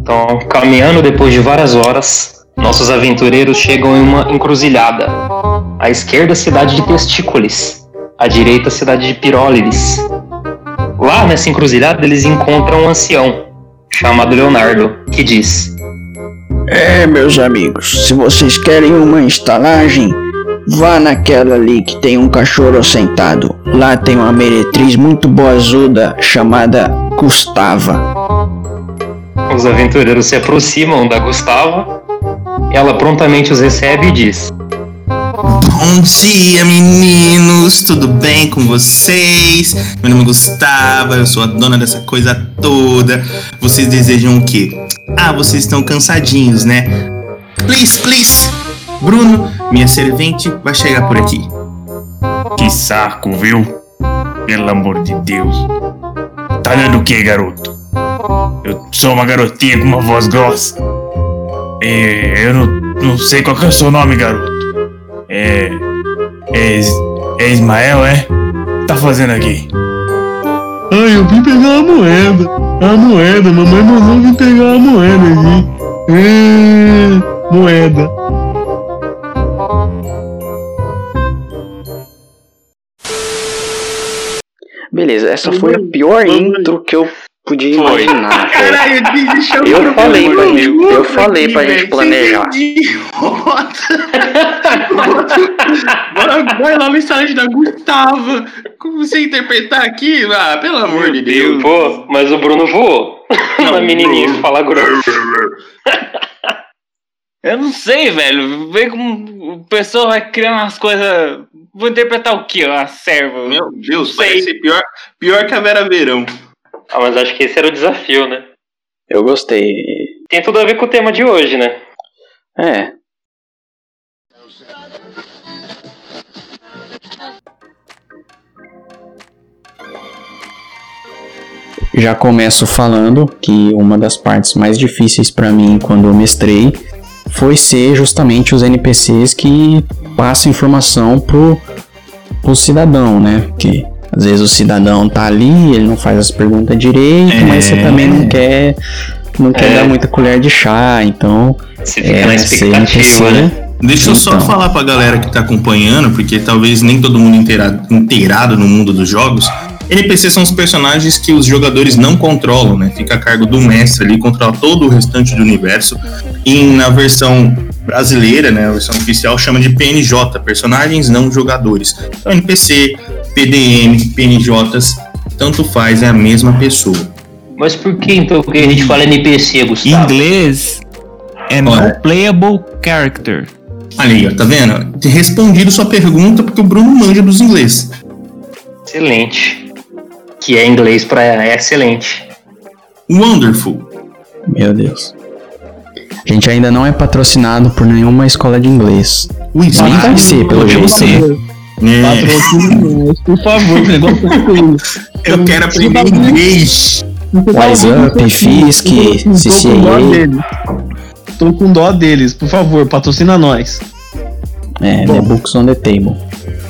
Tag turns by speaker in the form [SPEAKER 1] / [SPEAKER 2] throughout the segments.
[SPEAKER 1] Então, caminhando depois de várias horas, nossos aventureiros chegam em uma encruzilhada. À esquerda, a cidade de Testícolis. À direita, a cidade de Pirólides. Lá nessa encruzilhada, eles encontram um ancião, chamado Leonardo, que diz:
[SPEAKER 2] É, meus amigos, se vocês querem uma estalagem, vá naquela ali que tem um cachorro sentado. Lá tem uma meretriz muito boazuda chamada Gustava.
[SPEAKER 1] Os aventureiros se aproximam da Gustava. Ela prontamente os recebe e diz:
[SPEAKER 3] Bom dia, meninos! Tudo bem com vocês? Meu nome é Gustavo, eu sou a dona dessa coisa toda. Vocês desejam o quê? Ah, vocês estão cansadinhos, né? Please, please! Bruno, minha servente, vai chegar por aqui.
[SPEAKER 4] Que saco, viu? Pelo amor de Deus. Tá dando o que, garoto? Eu sou uma garotinha com uma voz grossa. E eu não, não sei qual que é o seu nome, garoto. É. É, é Ismael, é? Tá fazendo aqui?
[SPEAKER 5] Ai, eu vim pegar a moeda. A moeda, mamãe mandou vir pegar a moeda aqui. É, moeda.
[SPEAKER 2] Beleza, essa foi a pior intro que eu podia
[SPEAKER 1] Foi.
[SPEAKER 2] imaginar. velho.
[SPEAKER 3] Caralho, deixa
[SPEAKER 2] Eu falei pra gente, eu falei pra gente planejar.
[SPEAKER 3] Bora, vai lá no estágio da Gustava. Como você interpretar aqui? Ah, pelo amor de Deus.
[SPEAKER 1] Pô, mas o Bruno voou na menininha que fala grosso.
[SPEAKER 6] Eu não sei, velho. Vem como o pessoal vai criando umas coisas. Vou interpretar o que? Uma serva.
[SPEAKER 3] Meu Deus,
[SPEAKER 6] Sei.
[SPEAKER 3] parece pior, pior que a Vera Verão.
[SPEAKER 1] Ah, mas acho que esse era o desafio, né?
[SPEAKER 2] Eu gostei.
[SPEAKER 1] Tem tudo a ver com o tema de hoje, né?
[SPEAKER 2] É. Já começo falando que uma das partes mais difíceis pra mim quando eu mestrei foi ser justamente os NPCs que passam informação pro, pro cidadão, né? Que às vezes o cidadão tá ali, ele não faz as perguntas direito, mas você
[SPEAKER 3] É.
[SPEAKER 2] também não quer não quer
[SPEAKER 1] É.
[SPEAKER 2] dar muita colher de chá, então
[SPEAKER 1] Você fica
[SPEAKER 2] é,
[SPEAKER 1] na
[SPEAKER 2] ser
[SPEAKER 1] expectativa,
[SPEAKER 2] NPC,
[SPEAKER 1] né?
[SPEAKER 3] Deixa eu só
[SPEAKER 2] Então.
[SPEAKER 3] falar pra galera que tá acompanhando, porque talvez nem todo mundo inteirado no mundo dos jogos. NPC são os personagens que os jogadores não controlam, né? Fica a cargo do mestre ali, controla todo o restante do universo. E na versão brasileira, né, a versão oficial, chama de PNJ, personagens não jogadores. Então, NPC, PDM, PNJs, tanto faz, é a mesma pessoa.
[SPEAKER 1] Mas por que então que a gente fala NPC,
[SPEAKER 4] Em
[SPEAKER 1] Gustavo?
[SPEAKER 4] inglês é
[SPEAKER 3] Olha.
[SPEAKER 4] no playable character.
[SPEAKER 3] Ali, ó, tá vendo? Respondido sua pergunta porque o Bruno manja dos inglês.
[SPEAKER 1] Excelente. Que é inglês pra é excelente.
[SPEAKER 3] Wonderful.
[SPEAKER 2] Meu Deus. A gente ainda não é patrocinado por nenhuma escola de inglês.
[SPEAKER 3] Ui,
[SPEAKER 2] Nem vai ser, pelo jeito.
[SPEAKER 3] É,
[SPEAKER 5] Patrocínio nós, por favor, negócio feio.
[SPEAKER 3] eu quero aprender inglês.
[SPEAKER 2] Wise Up,
[SPEAKER 5] aqui?
[SPEAKER 2] Fisk,
[SPEAKER 5] Tô com dó
[SPEAKER 2] CCA.
[SPEAKER 5] deles. Tô com dó deles, por favor, patrocina nós.
[SPEAKER 2] É,
[SPEAKER 5] Bom.
[SPEAKER 2] The Books on the Table.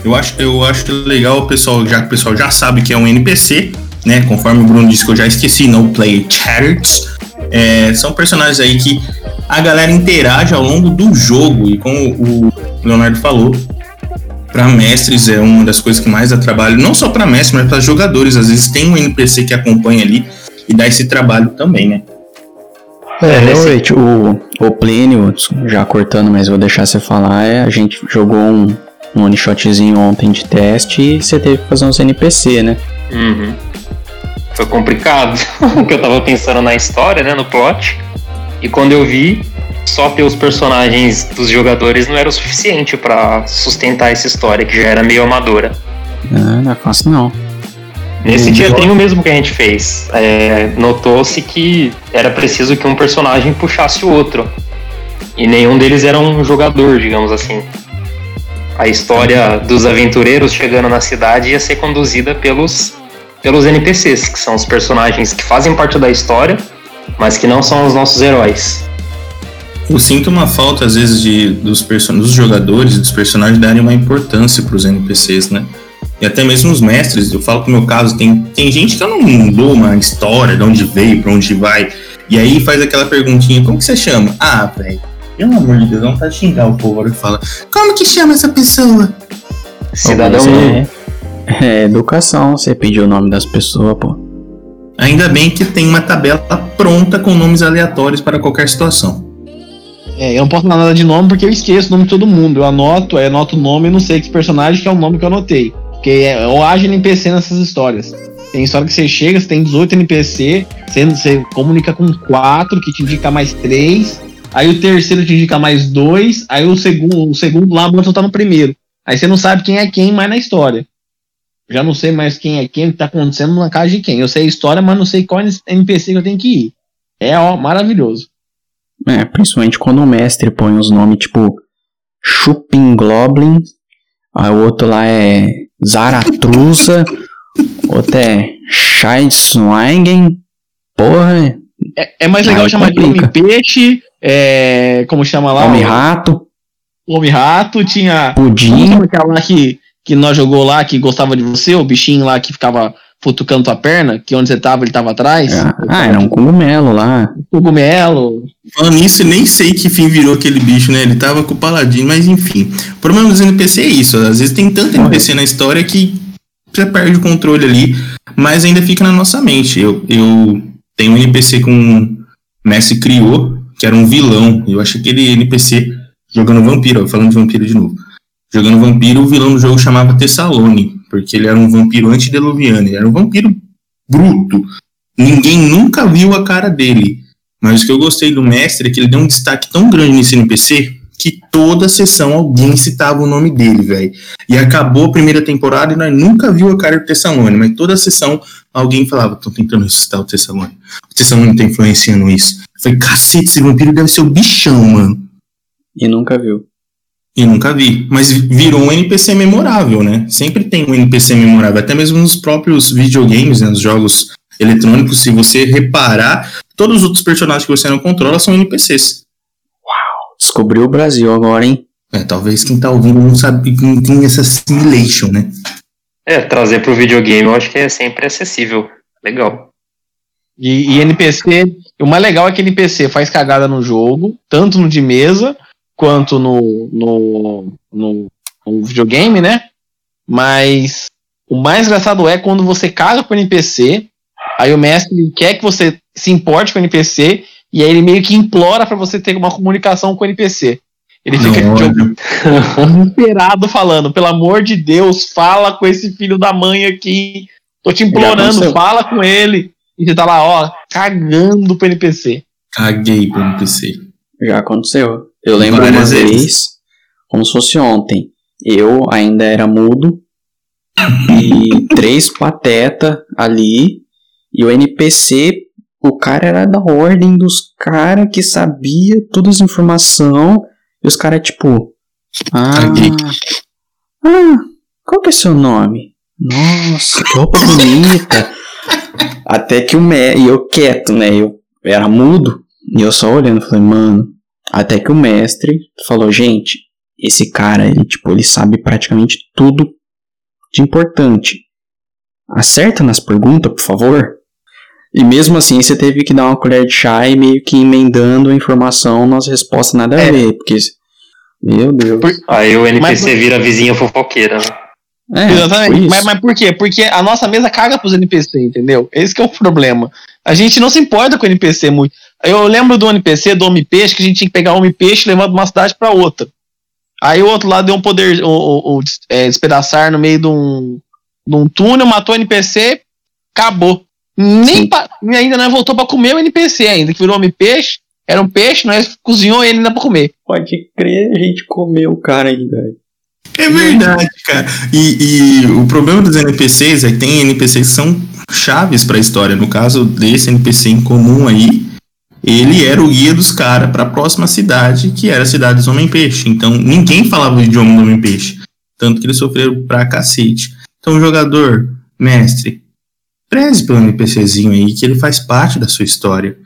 [SPEAKER 3] Eu acho, eu acho legal o pessoal, já que o pessoal já sabe que é um NPC, né? Conforme o Bruno disse que eu já esqueci, no player characters. É, são personagens aí que a galera interage ao longo do jogo. E como o Leonardo falou, para mestres é uma das coisas que mais dá trabalho, não só para mestres, mas para jogadores. Às vezes tem um NPC que acompanha ali e dá esse trabalho também, né?
[SPEAKER 2] É,
[SPEAKER 1] nesse-
[SPEAKER 2] realmente, o, o Plínio, já cortando, mas vou deixar você falar, é, a gente jogou um, um one shotzinho ontem de teste e você teve que fazer uns NPC, né?
[SPEAKER 1] Uhum. Foi complicado, porque eu tava pensando na história, né, no plot. E quando eu vi, só ter os personagens dos jogadores não era o suficiente pra sustentar essa história, que já era meio amadora.
[SPEAKER 2] Não, não é fácil não.
[SPEAKER 1] Nesse
[SPEAKER 5] Hum,
[SPEAKER 1] teatrinho mesmo que a gente fez, é, notou-se que era preciso que um personagem puxasse o outro. E nenhum deles era um jogador, digamos assim. A história dos aventureiros chegando na cidade ia ser conduzida pelos, pelos NPCs, que são os personagens que fazem parte da história, mas que não são os nossos heróis.
[SPEAKER 3] Eu sinto uma falta, às vezes, de, dos, person dos jogadores dos personagens darem uma importância para os NPCs, né? e até mesmo os mestres, eu falo pro meu caso, tem, tem gente que eu não dou uma história de onde veio, pra onde vai, e aí faz aquela perguntinha, como que você chama? Ah, velho, pelo amor de Deus, não tá xingar o povo que fala, como que chama essa pessoa?
[SPEAKER 1] Cidadão.
[SPEAKER 2] Você- É educação, você pediu o nome das pessoas, pô.
[SPEAKER 3] Ainda bem que tem uma tabela pronta com nomes aleatórios para qualquer situação.
[SPEAKER 7] É, eu não posso dar nada de nome porque eu esqueço o nome de todo mundo. Eu anoto, aí anoto o nome e não sei que personagem que é o nome que eu anotei. Porque é, eu ajo NPC nessas histórias. Tem história que você chega, você tem 18 NPC, você, você comunica com 4, que te indica mais 3. Aí o terceiro te indica mais 2. Aí o segundo, o segundo lá mostra tá no primeiro. Aí você não sabe quem é quem mais na história. Já não sei mais quem é quem, o que tá acontecendo na casa de quem. Eu sei a história, mas não sei qual NPC que eu tenho que ir. É, ó, maravilhoso.
[SPEAKER 2] É, principalmente quando o mestre põe os nomes tipo Chupin Goblin, aí o outro lá é Zaratruza, outro é Scheidschweigen, porra,
[SPEAKER 7] É, é mais legal
[SPEAKER 2] Aí
[SPEAKER 7] chamar de
[SPEAKER 2] complica.
[SPEAKER 7] Homem-Peixe, é, como chama lá?
[SPEAKER 2] Homem-Rato,
[SPEAKER 7] O Homem-Rato, tinha.
[SPEAKER 2] Pudim,
[SPEAKER 7] aquela lá que, que nós jogou lá, que gostava de você, o bichinho lá que ficava futucando tua perna, que onde você tava, ele tava atrás.
[SPEAKER 2] ah, era um cogumelo lá,
[SPEAKER 7] Cogumelo.
[SPEAKER 3] Falando nisso, nem sei que fim virou aquele bicho, né? Ele tava com o Paladino, mas enfim. O problema dos NPC é isso. Às vezes tem tanto NPC na história que você perde o controle ali, mas ainda fica na nossa mente. Eu, eu tenho um NPC com um Messi criou, que era um vilão. Eu achei aquele NPC jogando vampiro, ó, falando de vampiro de novo. Jogando vampiro, o vilão do jogo chamava Tessalone, porque ele era um vampiro antediluviano. Ele era um vampiro bruto. Ninguém nunca viu a cara dele. Mas o que eu gostei do mestre é que ele deu um destaque tão grande nesse NPC que toda sessão alguém citava o nome dele, velho. E acabou a primeira temporada e nós nunca viu a cara do Tessalone, mas toda sessão alguém falava, tô tentando ressuscitar o Tessalone. O Tessalone tá influenciando isso. Falei, cacete, esse vampiro deve ser o bichão, mano.
[SPEAKER 2] e nunca viu.
[SPEAKER 3] E nunca vi. Mas virou um NPC memorável, né? Sempre tem um NPC memorável. Até mesmo nos próprios videogames, né? Nos jogos eletrônicos, se você reparar, todos os outros personagens que você não controla são NPCs.
[SPEAKER 2] Descobriu o Brasil agora, hein?
[SPEAKER 3] É, talvez quem tá ouvindo não sabe, não tem essa simulation, né?
[SPEAKER 1] É, trazer pro videogame eu acho que é sempre acessível. Legal.
[SPEAKER 7] E, e NPC. O mais legal é que NPC faz cagada no jogo, tanto no de mesa quanto no, no, no, no videogame, né? Mas o mais engraçado é quando você caga com o NPC, aí o mestre quer que você se importe com o NPC, e aí ele meio que implora pra você ter uma comunicação com o NPC. Ele fica desesperado falando, pelo amor de Deus, fala com esse filho da mãe aqui. Tô te implorando, fala com ele. E você tá lá, ó, cagando pro NPC.
[SPEAKER 3] Caguei pro NPC.
[SPEAKER 2] Já aconteceu. Eu lembro uma
[SPEAKER 3] Várias
[SPEAKER 2] vez,
[SPEAKER 3] vezes.
[SPEAKER 2] como se fosse ontem. Eu ainda era mudo e três pateta ali e o NPC, o cara era da ordem dos caras que sabia todas as informações e os caras tipo, ah,
[SPEAKER 3] Caguei.
[SPEAKER 2] ah, qual que é seu nome? Nossa, que roupa bonita. Até que o me e eu quieto, né? Eu era mudo e eu só olhando, falei, mano, até que o mestre falou, gente, esse cara, ele, tipo, ele sabe praticamente tudo de importante. Acerta nas perguntas, por favor. E mesmo assim, você teve que dar uma colher de chá e meio que emendando a informação nas respostas nada a
[SPEAKER 7] É.
[SPEAKER 2] ver, porque... Meu Deus.
[SPEAKER 7] Por-
[SPEAKER 1] Aí o NPC
[SPEAKER 7] Mas-
[SPEAKER 1] vira a vizinha fofoqueira, né?
[SPEAKER 2] É, tipo
[SPEAKER 7] Exatamente.
[SPEAKER 2] isso.
[SPEAKER 7] Mas, mas por quê? Porque a nossa mesa caga pros NPC, entendeu? Esse que é o problema. A gente não se importa com o NPC muito. Eu lembro do NPC, do Homem-Peixe, que a gente tinha que pegar o Homem-Peixe e levar de uma cidade pra outra. Aí o outro lado deu um poder, o, o, o é, despedaçar no meio de um, de um túnel, matou o NPC, acabou. Nem e ainda não voltou pra comer o NPC ainda, que virou Homem-Peixe, era um peixe, nós cozinhou ele ainda pra comer.
[SPEAKER 2] Pode crer, a gente comeu o cara ainda.
[SPEAKER 3] É verdade, cara. E, e o problema dos NPCs é que tem NPCs que são chaves pra história. No caso desse NPC em comum aí, ele era o guia dos caras pra próxima cidade, que era a cidade do Homem-Peixe. Então ninguém falava o idioma do Homem-Peixe. Tanto que eles sofreram pra cacete. Então, jogador, mestre, preze pelo NPCzinho aí, que ele faz parte da sua história.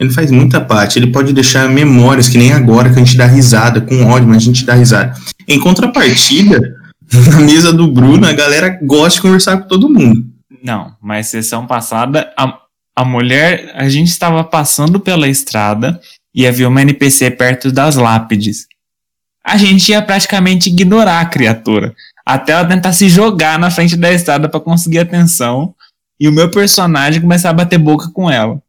[SPEAKER 3] Ele faz muita parte. Ele pode deixar memórias, que nem agora que a gente dá risada, com ódio, mas a gente dá risada. Em contrapartida, Na mesa do Bruno, a galera gosta de conversar com todo mundo.
[SPEAKER 8] Não, mas sessão passada, a, a mulher, a gente estava passando pela estrada e havia uma NPC perto das lápides. A gente ia praticamente ignorar a criatura, até ela tentar se jogar na frente da estrada para conseguir atenção e o meu personagem começar a bater boca com ela.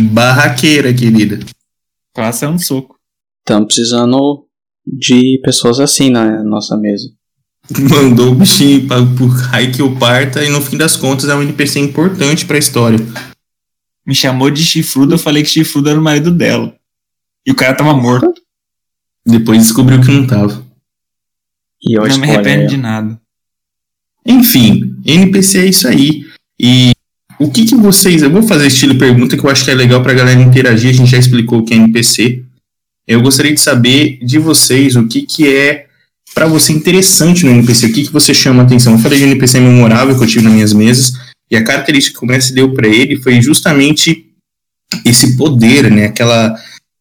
[SPEAKER 3] Barraqueira, querida.
[SPEAKER 8] Classe é um soco.
[SPEAKER 2] Estamos precisando de pessoas assim na nossa mesa.
[SPEAKER 3] Mandou o bichinho pra, pro raio que parta e no fim das contas é um NPC importante pra história.
[SPEAKER 8] Me chamou de chifrudo, eu falei que chifrudo era o marido dela. E o cara tava morto.
[SPEAKER 3] Depois descobriu que não tava.
[SPEAKER 2] E eu
[SPEAKER 8] não me arrependo
[SPEAKER 2] ela.
[SPEAKER 8] de nada.
[SPEAKER 3] Enfim, NPC é isso aí. E o que que vocês. Eu vou fazer estilo pergunta que eu acho que é legal pra galera interagir. A gente já explicou o que é NPC. Eu gostaria de saber de vocês o que que é pra você interessante no NPC. O que que você chama a atenção? Eu falei de NPC memorável que eu tive nas minhas mesas. E a característica que o Messi deu pra ele foi justamente esse poder, né? Aquela.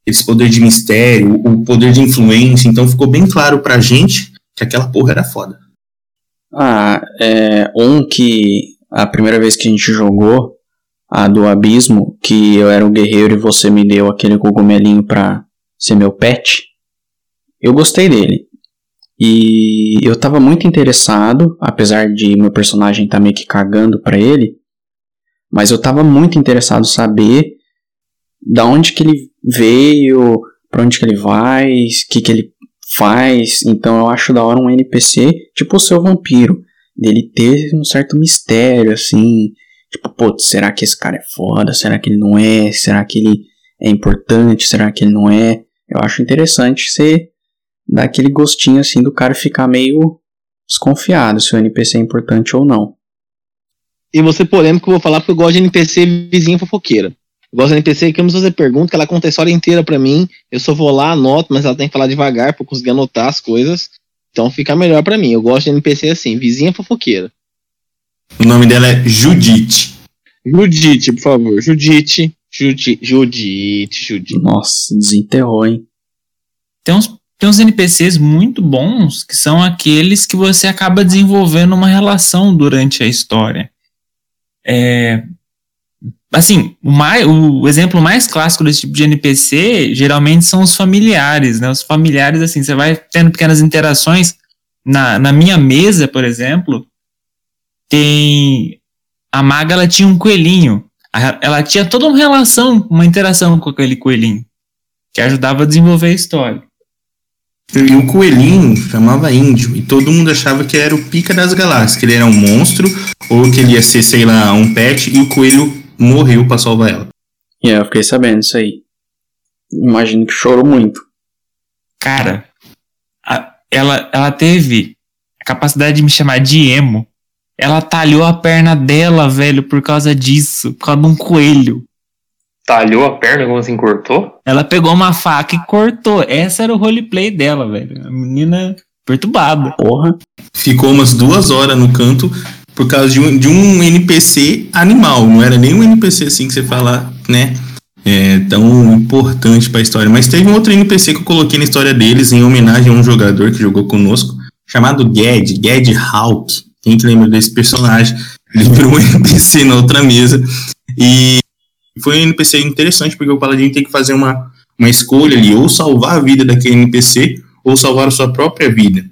[SPEAKER 3] Esse poder de mistério, o poder de influência. Então ficou bem claro pra gente que aquela porra era foda.
[SPEAKER 2] Ah, é um que a primeira vez que a gente jogou, a do abismo, que eu era um guerreiro e você me deu aquele cogumelinho pra ser meu pet, eu gostei dele. E eu tava muito interessado, apesar de meu personagem tá meio que cagando pra ele, mas eu tava muito interessado em saber da onde que ele veio, pra onde que ele vai, o que que ele faz. Então eu acho da hora um NPC, tipo o seu vampiro, dele ter um certo mistério, assim. Tipo, putz, será que esse cara é foda? Será que ele não é? Será que ele é importante? Será que ele não é? Eu acho interessante você dar aquele gostinho assim do cara ficar meio desconfiado se o NPC é importante ou não.
[SPEAKER 7] E ser polêmico, eu vou falar porque eu gosto de NPC vizinha fofoqueira. Eu gosto de NPC que eu não fazer pergunta, que ela conta a história inteira pra mim. Eu só vou lá, anoto, mas ela tem que falar devagar pra eu conseguir anotar as coisas. Então fica melhor pra mim. Eu gosto de NPC assim, vizinha fofoqueira.
[SPEAKER 3] O nome dela é Judite.
[SPEAKER 7] Judite, por favor. Judite. Judite, Judite, Judite.
[SPEAKER 2] Nossa, desenterrou, hein?
[SPEAKER 8] Tem uns, tem uns NPCs muito bons que são aqueles que você acaba desenvolvendo uma relação durante a história. É, assim, o, mais, o exemplo mais clássico desse tipo de NPC geralmente são os familiares, né? Os familiares, assim, você vai tendo pequenas interações. Na, na minha mesa, por exemplo, tem. A maga ela tinha um coelhinho. Ela tinha toda uma relação, uma interação com aquele coelhinho. Que ajudava a desenvolver a história.
[SPEAKER 3] E o coelhinho chamava índio. E todo mundo achava que era o pica das galáxias. Que ele era um monstro. Ou que ele ia ser, sei lá, um pet. E o coelho morreu pra salvar ela.
[SPEAKER 2] E é, eu fiquei sabendo isso aí. Imagino que chorou muito.
[SPEAKER 8] Cara, a- ela, ela teve a capacidade de me chamar de emo. Ela talhou a perna dela, velho, por causa disso, por causa de um coelho.
[SPEAKER 1] Talhou a perna, como assim, cortou?
[SPEAKER 8] Ela pegou uma faca e cortou. Essa era o roleplay dela, velho. A menina perturbada.
[SPEAKER 2] Porra.
[SPEAKER 3] Ficou umas duas horas no canto. Por causa de um, de um NPC animal. Não era nem um NPC assim que você fala, né? É, tão importante pra história. Mas teve um outro NPC que eu coloquei na história deles em homenagem a um jogador que jogou conosco, chamado Gad, Gad Hawk. Quem que lembra desse personagem? Ele virou um NPC na outra mesa. E foi um NPC interessante, porque o Paladino tem que fazer uma, uma escolha ali, ou salvar a vida daquele NPC, ou salvar a sua própria vida.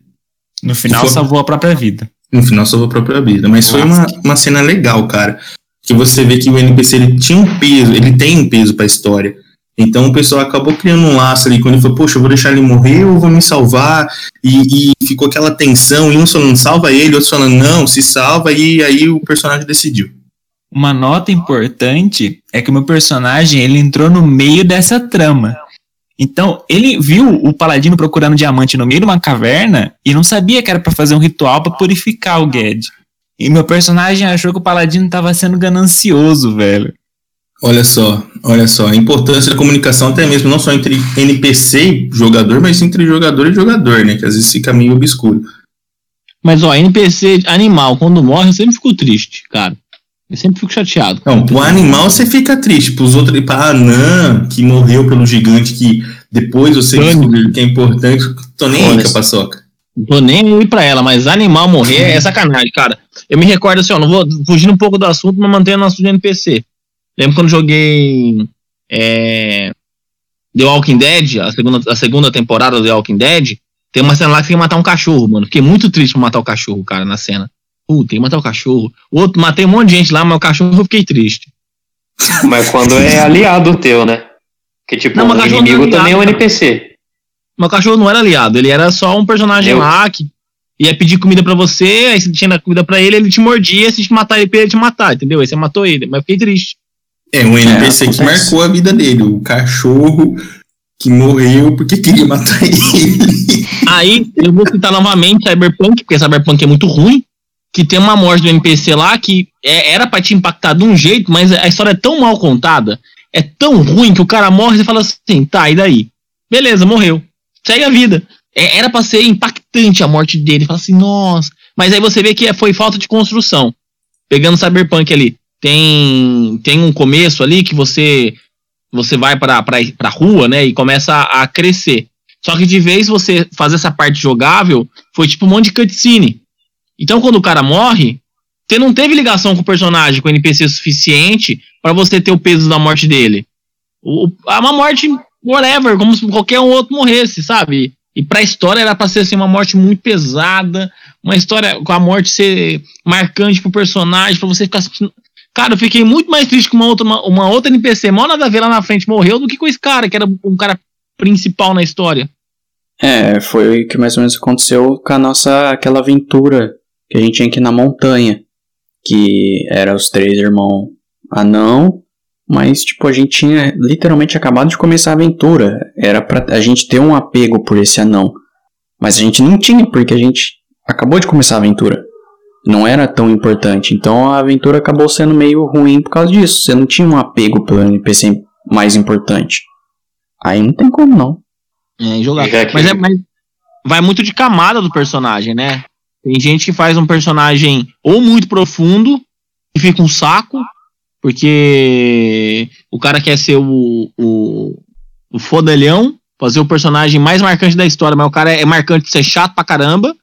[SPEAKER 8] No final,
[SPEAKER 3] Foi-
[SPEAKER 8] salvou a própria vida.
[SPEAKER 3] No final salvou a própria vida. Mas foi uma, uma cena legal, cara. Que você vê que o NPC ele tinha um peso, ele tem um peso pra história. Então o pessoal acabou criando um laço ali, quando ele falou, poxa, eu vou deixar ele morrer ou vou me salvar? E, e ficou aquela tensão, e uns falando, salva ele, outros falando, não, se salva, e aí o personagem decidiu.
[SPEAKER 8] Uma nota importante é que o meu personagem ele entrou no meio dessa trama. Então, ele viu o paladino procurando diamante no meio de uma caverna e não sabia que era pra fazer um ritual pra purificar o Ged. E meu personagem achou que o paladino tava sendo ganancioso, velho.
[SPEAKER 3] Olha só, olha só, a importância da comunicação até mesmo, não só entre NPC e jogador, mas entre jogador e jogador, né? Que às vezes fica meio obscuro.
[SPEAKER 7] Mas ó, NPC animal, quando morre, eu sempre fico triste, cara. Eu sempre fico chateado.
[SPEAKER 3] Não, o animal você fica triste, pros outros, pra Anã, que morreu pelo gigante, que depois você descobriu que é importante, tô nem aí com a paçoca.
[SPEAKER 7] Não tô nem aí pra ela, mas animal morrer é sacanagem, cara. Eu me recordo assim, ó, não vou fugindo um pouco do assunto, mas mantendo o assunto de NPC. Lembro quando joguei é, The Walking Dead, a segunda, a segunda temporada do The Walking Dead, tem uma cena lá que tem que matar um cachorro, mano. Fiquei muito triste por matar o cachorro, cara, na cena. Uh, tem que matar o cachorro. O outro, matei um monte de gente lá, mas o cachorro eu fiquei triste.
[SPEAKER 1] Mas quando é aliado teu, né? Que tipo,
[SPEAKER 7] Não,
[SPEAKER 1] o
[SPEAKER 7] é
[SPEAKER 1] inimigo também é um
[SPEAKER 7] aliado, cara.
[SPEAKER 1] NPC.
[SPEAKER 7] Mas o cachorro não era aliado, ele era só um personagem
[SPEAKER 1] Eu-
[SPEAKER 7] lá que ia pedir comida pra você, aí você tinha comida pra ele, ele te mordia, se te matar ele, ele ia te matar, entendeu? Aí você matou ele, mas eu fiquei triste.
[SPEAKER 3] É um NPC que
[SPEAKER 2] acontece.
[SPEAKER 3] marcou a vida dele. O cachorro que morreu porque queria matar ele.
[SPEAKER 7] Aí eu vou citar novamente Cyberpunk, porque Cyberpunk é muito ruim, que tem uma morte do NPC lá que é- era pra te impactar de um jeito, mas a história é tão mal contada, é tão ruim que o cara morre e fala assim, tá, e daí? Beleza, morreu. Segue a vida. É- era pra ser impactante a morte dele. Fala assim, nossa. Mas aí você vê que é- foi falta de construção. Pegando Cyberpunk ali, tem, tem um começo ali que você você vai pra, pra, pra rua, né, e começa a, a crescer. Só que de vez você fazer essa parte jogável, foi tipo um monte de cutscene. Então quando o cara morre, você não teve ligação com o personagem, com o NPC suficiente pra você ter o peso da morte dele. O, é uma morte whatever, como se qualquer outro morresse, sabe? E pra história era pra ser assim, uma morte muito pesada, uma história com a morte ser marcante pro personagem, pra você ficar. Cara, eu fiquei muito mais triste com uma outra, uma, uma outra NPC, mal nada a ver lá na frente, morreu, do que com esse cara, que era um cara principal na história.
[SPEAKER 2] É, foi o que mais ou menos aconteceu com a nossa aquela aventura que a gente tinha aqui na montanha, que era os três irmãos anão, mas tipo a gente tinha literalmente acabado de começar a aventura, era pra a gente ter um apego por esse anão, mas a gente não tinha porque a gente acabou de começar a aventura. Não era tão importante, então a aventura acabou sendo meio ruim por causa disso. Você não tinha um apego pelo NPC mais importante. Aí não tem como não.
[SPEAKER 7] É, jogar.
[SPEAKER 1] Que-
[SPEAKER 7] Mas, é, mas vai muito de camada do personagem, né? Tem gente que faz um personagem ou muito profundo e fica um saco, porque o cara quer ser o, o, o fodelhão, fazer o personagem mais marcante da história, mas o cara é marcante de ser chato pra caramba.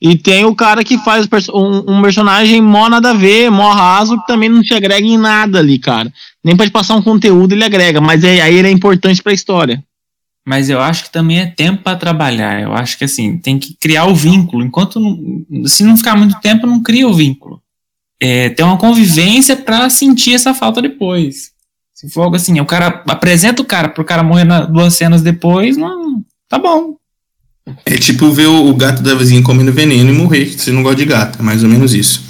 [SPEAKER 7] E tem o cara que faz um, um personagem mó nada a ver, mó raso, que também não te agrega em nada ali, cara. Nem pra te passar um conteúdo ele agrega, mas é- aí ele é importante pra história.
[SPEAKER 8] Mas eu acho que também é tempo para trabalhar. Eu acho que assim, tem que criar o vínculo. Enquanto não, se não ficar muito tempo, não cria o vínculo. É, ter uma convivência para sentir essa falta depois. Se for algo assim, o cara apresenta o cara pro cara morrer na, duas cenas depois, não, tá bom.
[SPEAKER 3] É tipo ver o, o gato da vizinha comendo veneno e morrer, que você não gosta de gato. É mais ou menos isso.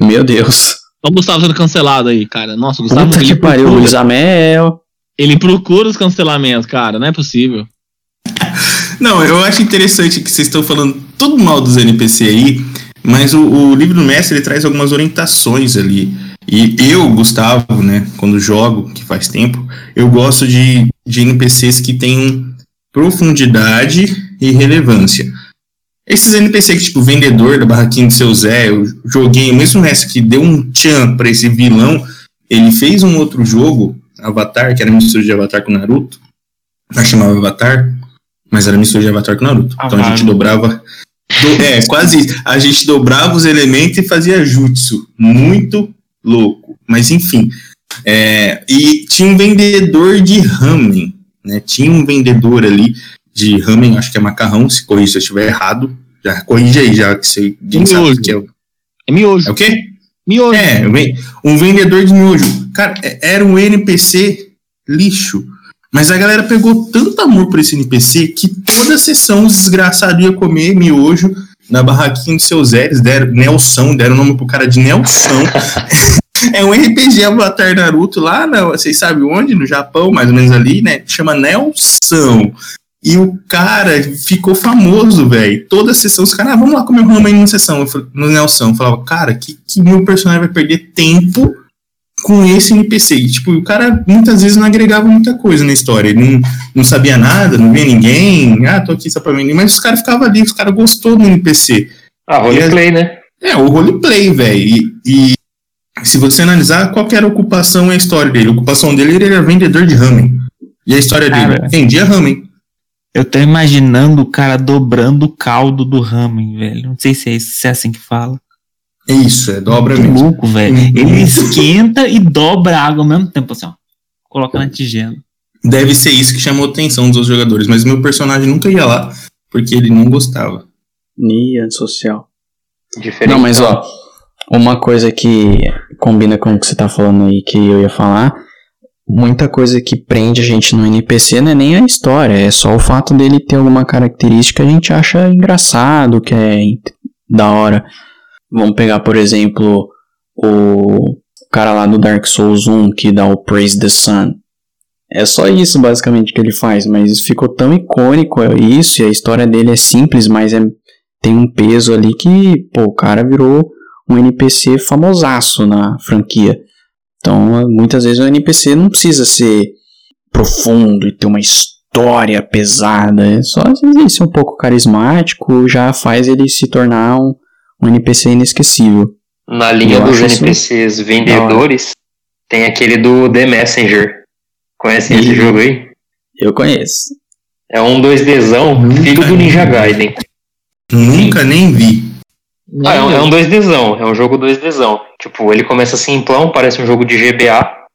[SPEAKER 2] Meu Deus.
[SPEAKER 7] Olha o Gustavo sendo cancelado aí, cara. Nossa, o Gustavo
[SPEAKER 2] Puta que pariu,
[SPEAKER 7] procura,
[SPEAKER 2] Luiz Amel.
[SPEAKER 7] Ele procura os cancelamentos, cara. Não é possível.
[SPEAKER 3] Não, eu acho interessante que vocês estão falando tudo mal dos NPC aí, mas o, o livro do mestre ele traz algumas orientações ali. E eu, Gustavo, né, quando jogo, que faz tempo, eu gosto de, de NPCs que tenham profundidade e relevância. Esses NPC que, tipo, vendedor da barraquinha do seu Zé, eu joguei, o mesmo mestre que deu um tchan pra esse vilão, ele fez um outro jogo, Avatar, que era mistura de Avatar com Naruto, mas chamava Avatar, mas era mistura de Avatar com Naruto. Então a gente dobrava. do- é, quase isso. A gente dobrava os elementos e fazia jutsu. Muito louco. Mas enfim. É, e tinha um vendedor de ramen. Né? Tinha um vendedor ali de ramen, acho que é macarrão, se corrija se eu estiver errado. Já corrige aí, já que você o
[SPEAKER 7] Miojo.
[SPEAKER 3] que é. o-
[SPEAKER 7] É miojo.
[SPEAKER 3] É o quê?
[SPEAKER 7] Miojo.
[SPEAKER 3] É, um vendedor de miojo. Cara, é- era um NPC lixo. Mas a galera pegou tanto amor por esse NPC que toda sessão os desgraçados iam comer miojo na barraquinha do seu Zé. Eles deram Nelson, deram o nome pro cara de Nelson. é um RPG Avatar Naruto lá, na, vocês sabem onde? No Japão, mais ou menos ali, né? Chama Nelson. E o cara ficou famoso, velho. Toda sessão, os caras, ah, vamos lá comer um ramen numa sessão. Eu no Nelson. Eu falava, cara, que, que meu personagem vai perder tempo com esse NPC? E, tipo, o cara muitas vezes não agregava muita coisa na história. Ele não, não sabia nada, não via ninguém. Ah, tô aqui só pra vender. Mas os caras ficavam ali, os caras gostou do NPC.
[SPEAKER 1] Ah, roleplay, né?
[SPEAKER 3] É, o roleplay, velho. E, e se você analisar qual que era a ocupação e a história dele, a ocupação dele ele era vendedor de ramen. E a história dele,
[SPEAKER 8] Cara.
[SPEAKER 3] vendia ramen.
[SPEAKER 8] Eu tô imaginando o cara dobrando o caldo do ramen, velho. Não sei se é, isso, se é assim que fala.
[SPEAKER 3] É isso, é dobra
[SPEAKER 8] Que
[SPEAKER 3] mesmo.
[SPEAKER 8] louco, velho. Ele esquenta e dobra a água ao mesmo tempo, assim, ó. Coloca na tigela.
[SPEAKER 3] Deve ser isso que chamou a atenção dos jogadores, mas meu personagem nunca ia lá, porque ele não gostava.
[SPEAKER 2] Ih, antissocial.
[SPEAKER 1] Diferente.
[SPEAKER 2] Não, mas ó, uma coisa que combina com o que você tá falando aí que eu ia falar, muita coisa que prende a gente no NPC não é nem a história, é só o fato dele ter alguma característica que a gente acha engraçado, que é da hora. Vamos pegar, por exemplo, o cara lá do Dark Souls 1 que dá o Praise the Sun. É só isso basicamente que ele faz, mas ficou tão icônico é isso, e a história dele é simples, mas é tem um peso ali que, pô, o cara virou um NPC famosaço na franquia. Então, muitas vezes o NPC não precisa ser profundo e ter uma história pesada. É só ele ser um pouco carismático já faz ele se tornar um, um NPC inesquecível.
[SPEAKER 1] Na linha dos NPCs vendedores, tem aquele do The Messenger. Conhecem esse
[SPEAKER 2] Ih.
[SPEAKER 1] jogo aí?
[SPEAKER 2] Eu conheço.
[SPEAKER 1] É um 2Dzão, filho do Ninja Gaiden.
[SPEAKER 3] Nunca nem vi.
[SPEAKER 1] Ah, é um, é um 2Dzão, é um jogo 2Dzão. Tipo, ele começa simplão, parece um jogo de GBA.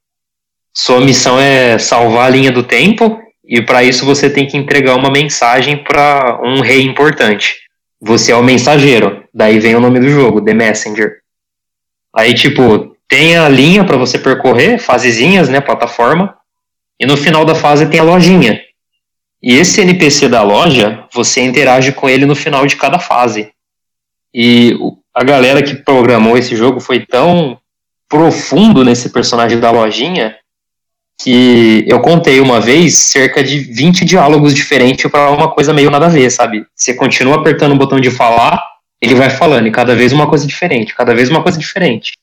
[SPEAKER 1] Sua missão é salvar a linha do tempo, e para isso você tem que entregar uma mensagem para um rei importante. Você é o mensageiro, daí vem o nome do jogo, The Messenger. Aí, tipo, tem a linha para você percorrer, fasezinhas, né, plataforma, e no final da fase tem a lojinha. E esse NPC da loja, você interage com ele no final de cada fase. E a galera que programou esse jogo foi tão profundo nesse personagem da lojinha que eu contei uma vez cerca de 20 diálogos diferentes para uma coisa meio nada a ver, sabe? Você continua apertando o botão de falar, ele vai falando, e cada vez uma coisa diferente, cada vez uma coisa diferente.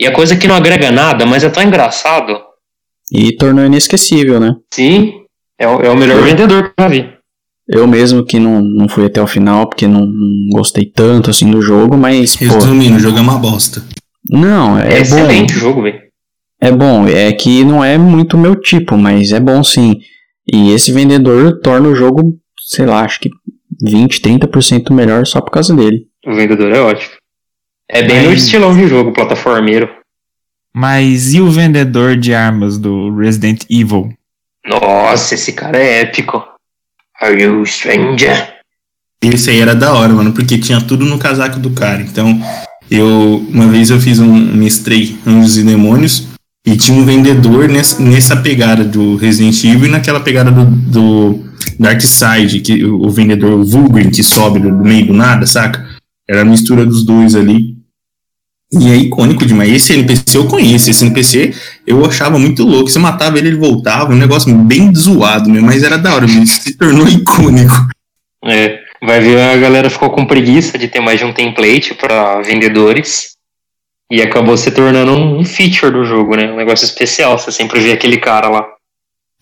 [SPEAKER 1] E a coisa que não agrega nada, mas é tão engraçado.
[SPEAKER 2] E tornou inesquecível, né?
[SPEAKER 1] Sim, é o, é o melhor vendedor que eu já vi.
[SPEAKER 2] Eu mesmo que não, não fui até o final, porque não, não gostei tanto assim do jogo, mas, pô,
[SPEAKER 3] Resumindo, o jogo é uma bosta.
[SPEAKER 2] não,
[SPEAKER 1] É,
[SPEAKER 2] é, bom.
[SPEAKER 1] excelente o jogo, velho.
[SPEAKER 2] É bom, é que não é muito meu tipo, mas é bom sim. E esse vendedor torna o jogo, sei lá, acho que 20, 30% melhor só por causa dele.
[SPEAKER 1] O vendedor é ótimo. É bem no
[SPEAKER 8] Mas-
[SPEAKER 1] estilão de jogo, plataformeiro.
[SPEAKER 8] Mas e o vendedor de armas do Resident Evil?
[SPEAKER 1] Nossa, esse cara é épico. Are you stranger?
[SPEAKER 3] Esse aí era da hora, mano, porque tinha tudo no casaco do cara. Então, eu uma vez eu fiz um mestrei Anjos e Demônios e tinha um vendedor nessa, nessa pegada do Resident Evil e naquela pegada do, do Dark Side, que o, o vendedor Vulgrim que sobe do, meio do nada, saca? Era a mistura dos dois ali. E é icônico demais. Esse NPC eu conheço. Esse NPC eu achava muito louco. Você matava ele, ele voltava. Um negócio bem zoado mesmo, mas era da hora. Se tornou icônico.
[SPEAKER 1] É, vai ver a galera ficou com preguiça de ter mais de um template para vendedores e acabou se tornando um feature do jogo, né? Um negócio especial. Você sempre vê aquele cara lá.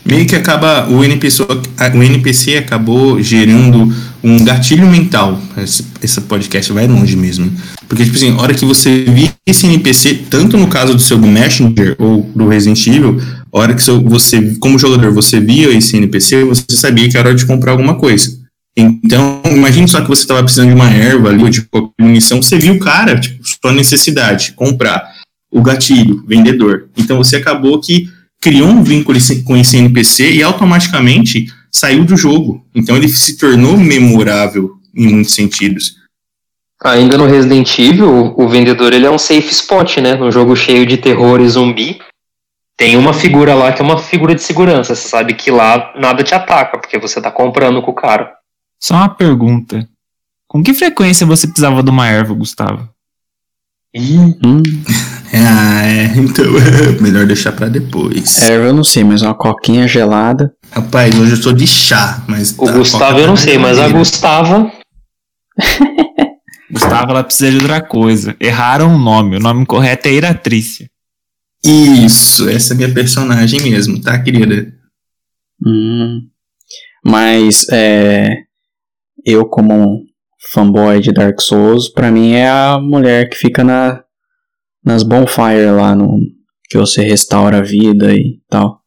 [SPEAKER 3] Meio que acaba, o NPC, o NPC acabou gerando um gatilho mental. Esse, esse podcast vai longe mesmo. Porque, tipo assim, a hora que você via esse NPC, tanto no caso do seu do Messenger ou do Resident Evil, a hora que você, como jogador, você via esse NPC, você sabia que era hora de comprar alguma coisa. Então, imagine só que você estava precisando de uma erva ali, ou de qualquer munição, você viu o cara, tipo, sua necessidade, comprar. O gatilho, vendedor. Então você acabou que criou um vínculo com esse NPC e automaticamente saiu do jogo. Então ele se tornou memorável em muitos sentidos.
[SPEAKER 1] Ainda no Resident Evil, o vendedor ele é um safe spot, né? Num jogo cheio de terror e zumbi. Tem uma figura lá que é uma figura de segurança. Você sabe que lá nada te ataca, porque você tá comprando com o cara.
[SPEAKER 8] Só uma pergunta. Com que frequência você precisava de uma erva, Gustavo?
[SPEAKER 2] Hum,
[SPEAKER 3] Ah, é, então melhor deixar pra depois.
[SPEAKER 2] erva eu não sei, mas uma coquinha gelada.
[SPEAKER 3] Rapaz, hoje eu sou de chá, mas.
[SPEAKER 1] O Gustavo eu não
[SPEAKER 3] tá
[SPEAKER 1] sei, mas a. Gustava.
[SPEAKER 8] Gustavo, ela precisa de outra coisa. Erraram o nome. O nome correto é Iratrícia.
[SPEAKER 3] Isso, essa é minha personagem mesmo, tá, querida?
[SPEAKER 2] Hum, mas é, eu como um fanboy de Dark Souls, pra mim é a mulher que fica na, nas bonfire lá no que você restaura a vida e tal.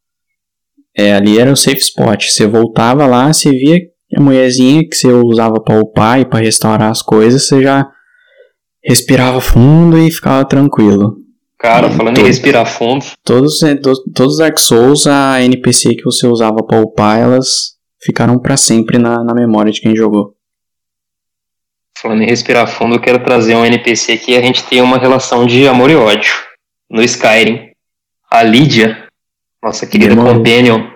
[SPEAKER 2] É, ali era o safe spot. Você voltava lá, você via a mulherzinha que você usava pra upar e pra restaurar as coisas, você já respirava fundo e ficava tranquilo.
[SPEAKER 1] Cara, falando em respirar fundo,
[SPEAKER 2] Todos, to- todos os Dark Souls, a NPC que você usava pra upar, elas ficaram pra sempre na, na memória de quem jogou.
[SPEAKER 1] falando em respirar fundo, eu quero trazer um NPC que a gente tem uma relação de amor e ódio. No Skyrim. A Lídia, nossa querida
[SPEAKER 2] Demorou.
[SPEAKER 1] companion,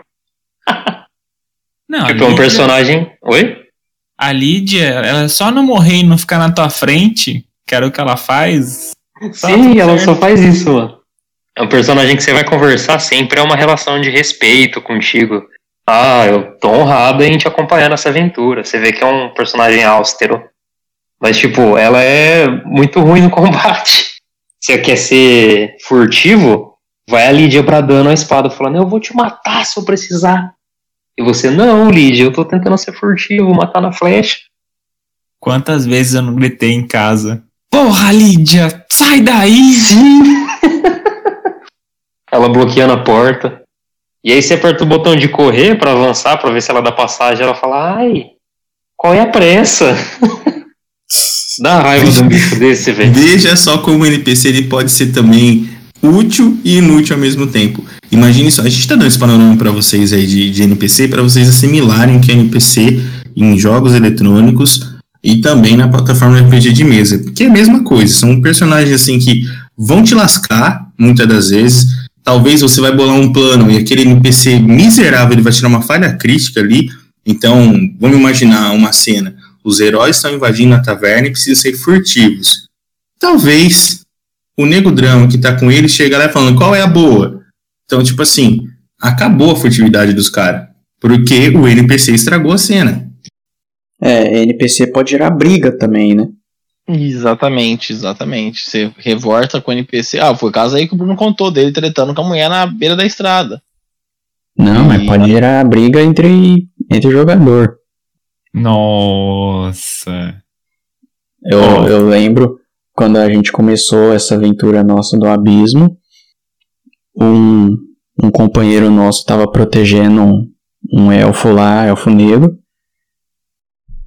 [SPEAKER 8] Não,
[SPEAKER 1] tipo, é um personagem. Oi?
[SPEAKER 8] A Lídia, ela só não morrer e não ficar na tua frente, que era o que ela faz.
[SPEAKER 1] Sim, ela
[SPEAKER 8] certo.
[SPEAKER 1] só faz isso, mano. É um personagem que você vai conversar sempre, é uma relação de respeito contigo. Ah, eu tô honrado em te acompanhar nessa aventura. Você vê que é um personagem austero. Mas, tipo, ela é muito ruim no combate. Você quer ser furtivo? Vai a Lídia bradando a espada, falando, eu vou te matar se eu precisar. E você, não, Lídia, eu tô tentando ser furtivo, matar na flecha.
[SPEAKER 8] Quantas vezes eu não gritei em casa? Porra, Lídia, sai daí!
[SPEAKER 1] Ela bloqueando a porta. E aí você aperta o botão de correr pra avançar, pra ver se ela dá passagem. Ela fala, ai, qual é a pressa? Dá raiva de um bicho desse, velho.
[SPEAKER 3] Veja só como o NPC ele pode ser também útil e inútil ao mesmo tempo. Imagine só, a gente tá dando esse panorama pra vocês aí de, de NPC, pra vocês assimilarem que é NPC em jogos eletrônicos e também na plataforma RPG de mesa. Porque é a mesma coisa, são personagens assim que vão te lascar, muitas das vezes. Talvez você vai bolar um plano e aquele NPC miserável ele vai tirar uma falha crítica ali. Então, vamos imaginar uma cena. Os heróis estão invadindo a taverna e precisam ser furtivos. Talvez o Nego Drama que tá com ele chega lá falando qual é a boa. Então, tipo assim, acabou a furtividade dos caras. Porque o NPC estragou a cena.
[SPEAKER 2] É, NPC pode gerar briga também, né?
[SPEAKER 7] Exatamente, exatamente. Você revolta com o NPC. Ah, foi o caso aí que o Bruno contou dele tretando com a mulher na beira da estrada.
[SPEAKER 2] Não, mas
[SPEAKER 7] E-
[SPEAKER 2] pode gerar briga entre, entre jogador.
[SPEAKER 8] Nossa.
[SPEAKER 2] Eu,
[SPEAKER 8] Oh.
[SPEAKER 2] eu lembro quando a gente começou essa aventura nossa do abismo, um, um companheiro nosso estava protegendo um, um elfo lá, elfo negro.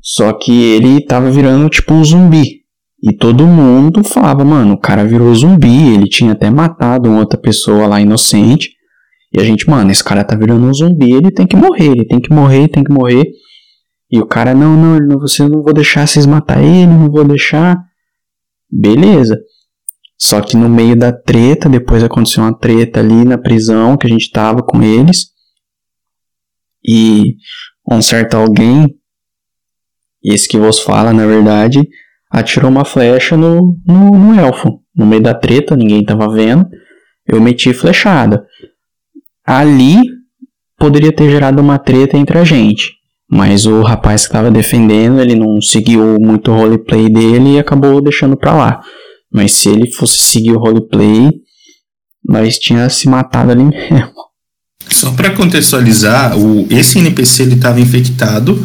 [SPEAKER 2] Só que ele tava virando tipo um zumbi. E todo mundo falava, mano, o cara virou zumbi, ele tinha até matado outra pessoa lá inocente. E a gente, mano, esse cara tá virando um zumbi, ele tem que morrer, ele tem que morrer, tem que morrer. E o cara, não, não, não, você não vou deixar vocês matar ele, não vou deixar. Beleza. Só que no meio da treta, depois aconteceu uma treta ali na prisão que a gente tava com eles. E um certo alguém, esse que vos fala, na verdade, atirou uma flecha no, no, no elfo. No meio da treta, ninguém tava vendo. Eu meti flechada. Ali poderia ter gerado uma treta entre a gente. Mas o rapaz que estava defendendo, ele não seguiu muito o roleplay dele e acabou deixando pra lá. Mas se ele fosse seguir o roleplay, nós tinha se matado ali mesmo.
[SPEAKER 3] Só pra contextualizar, o, esse NPC ele tava infectado.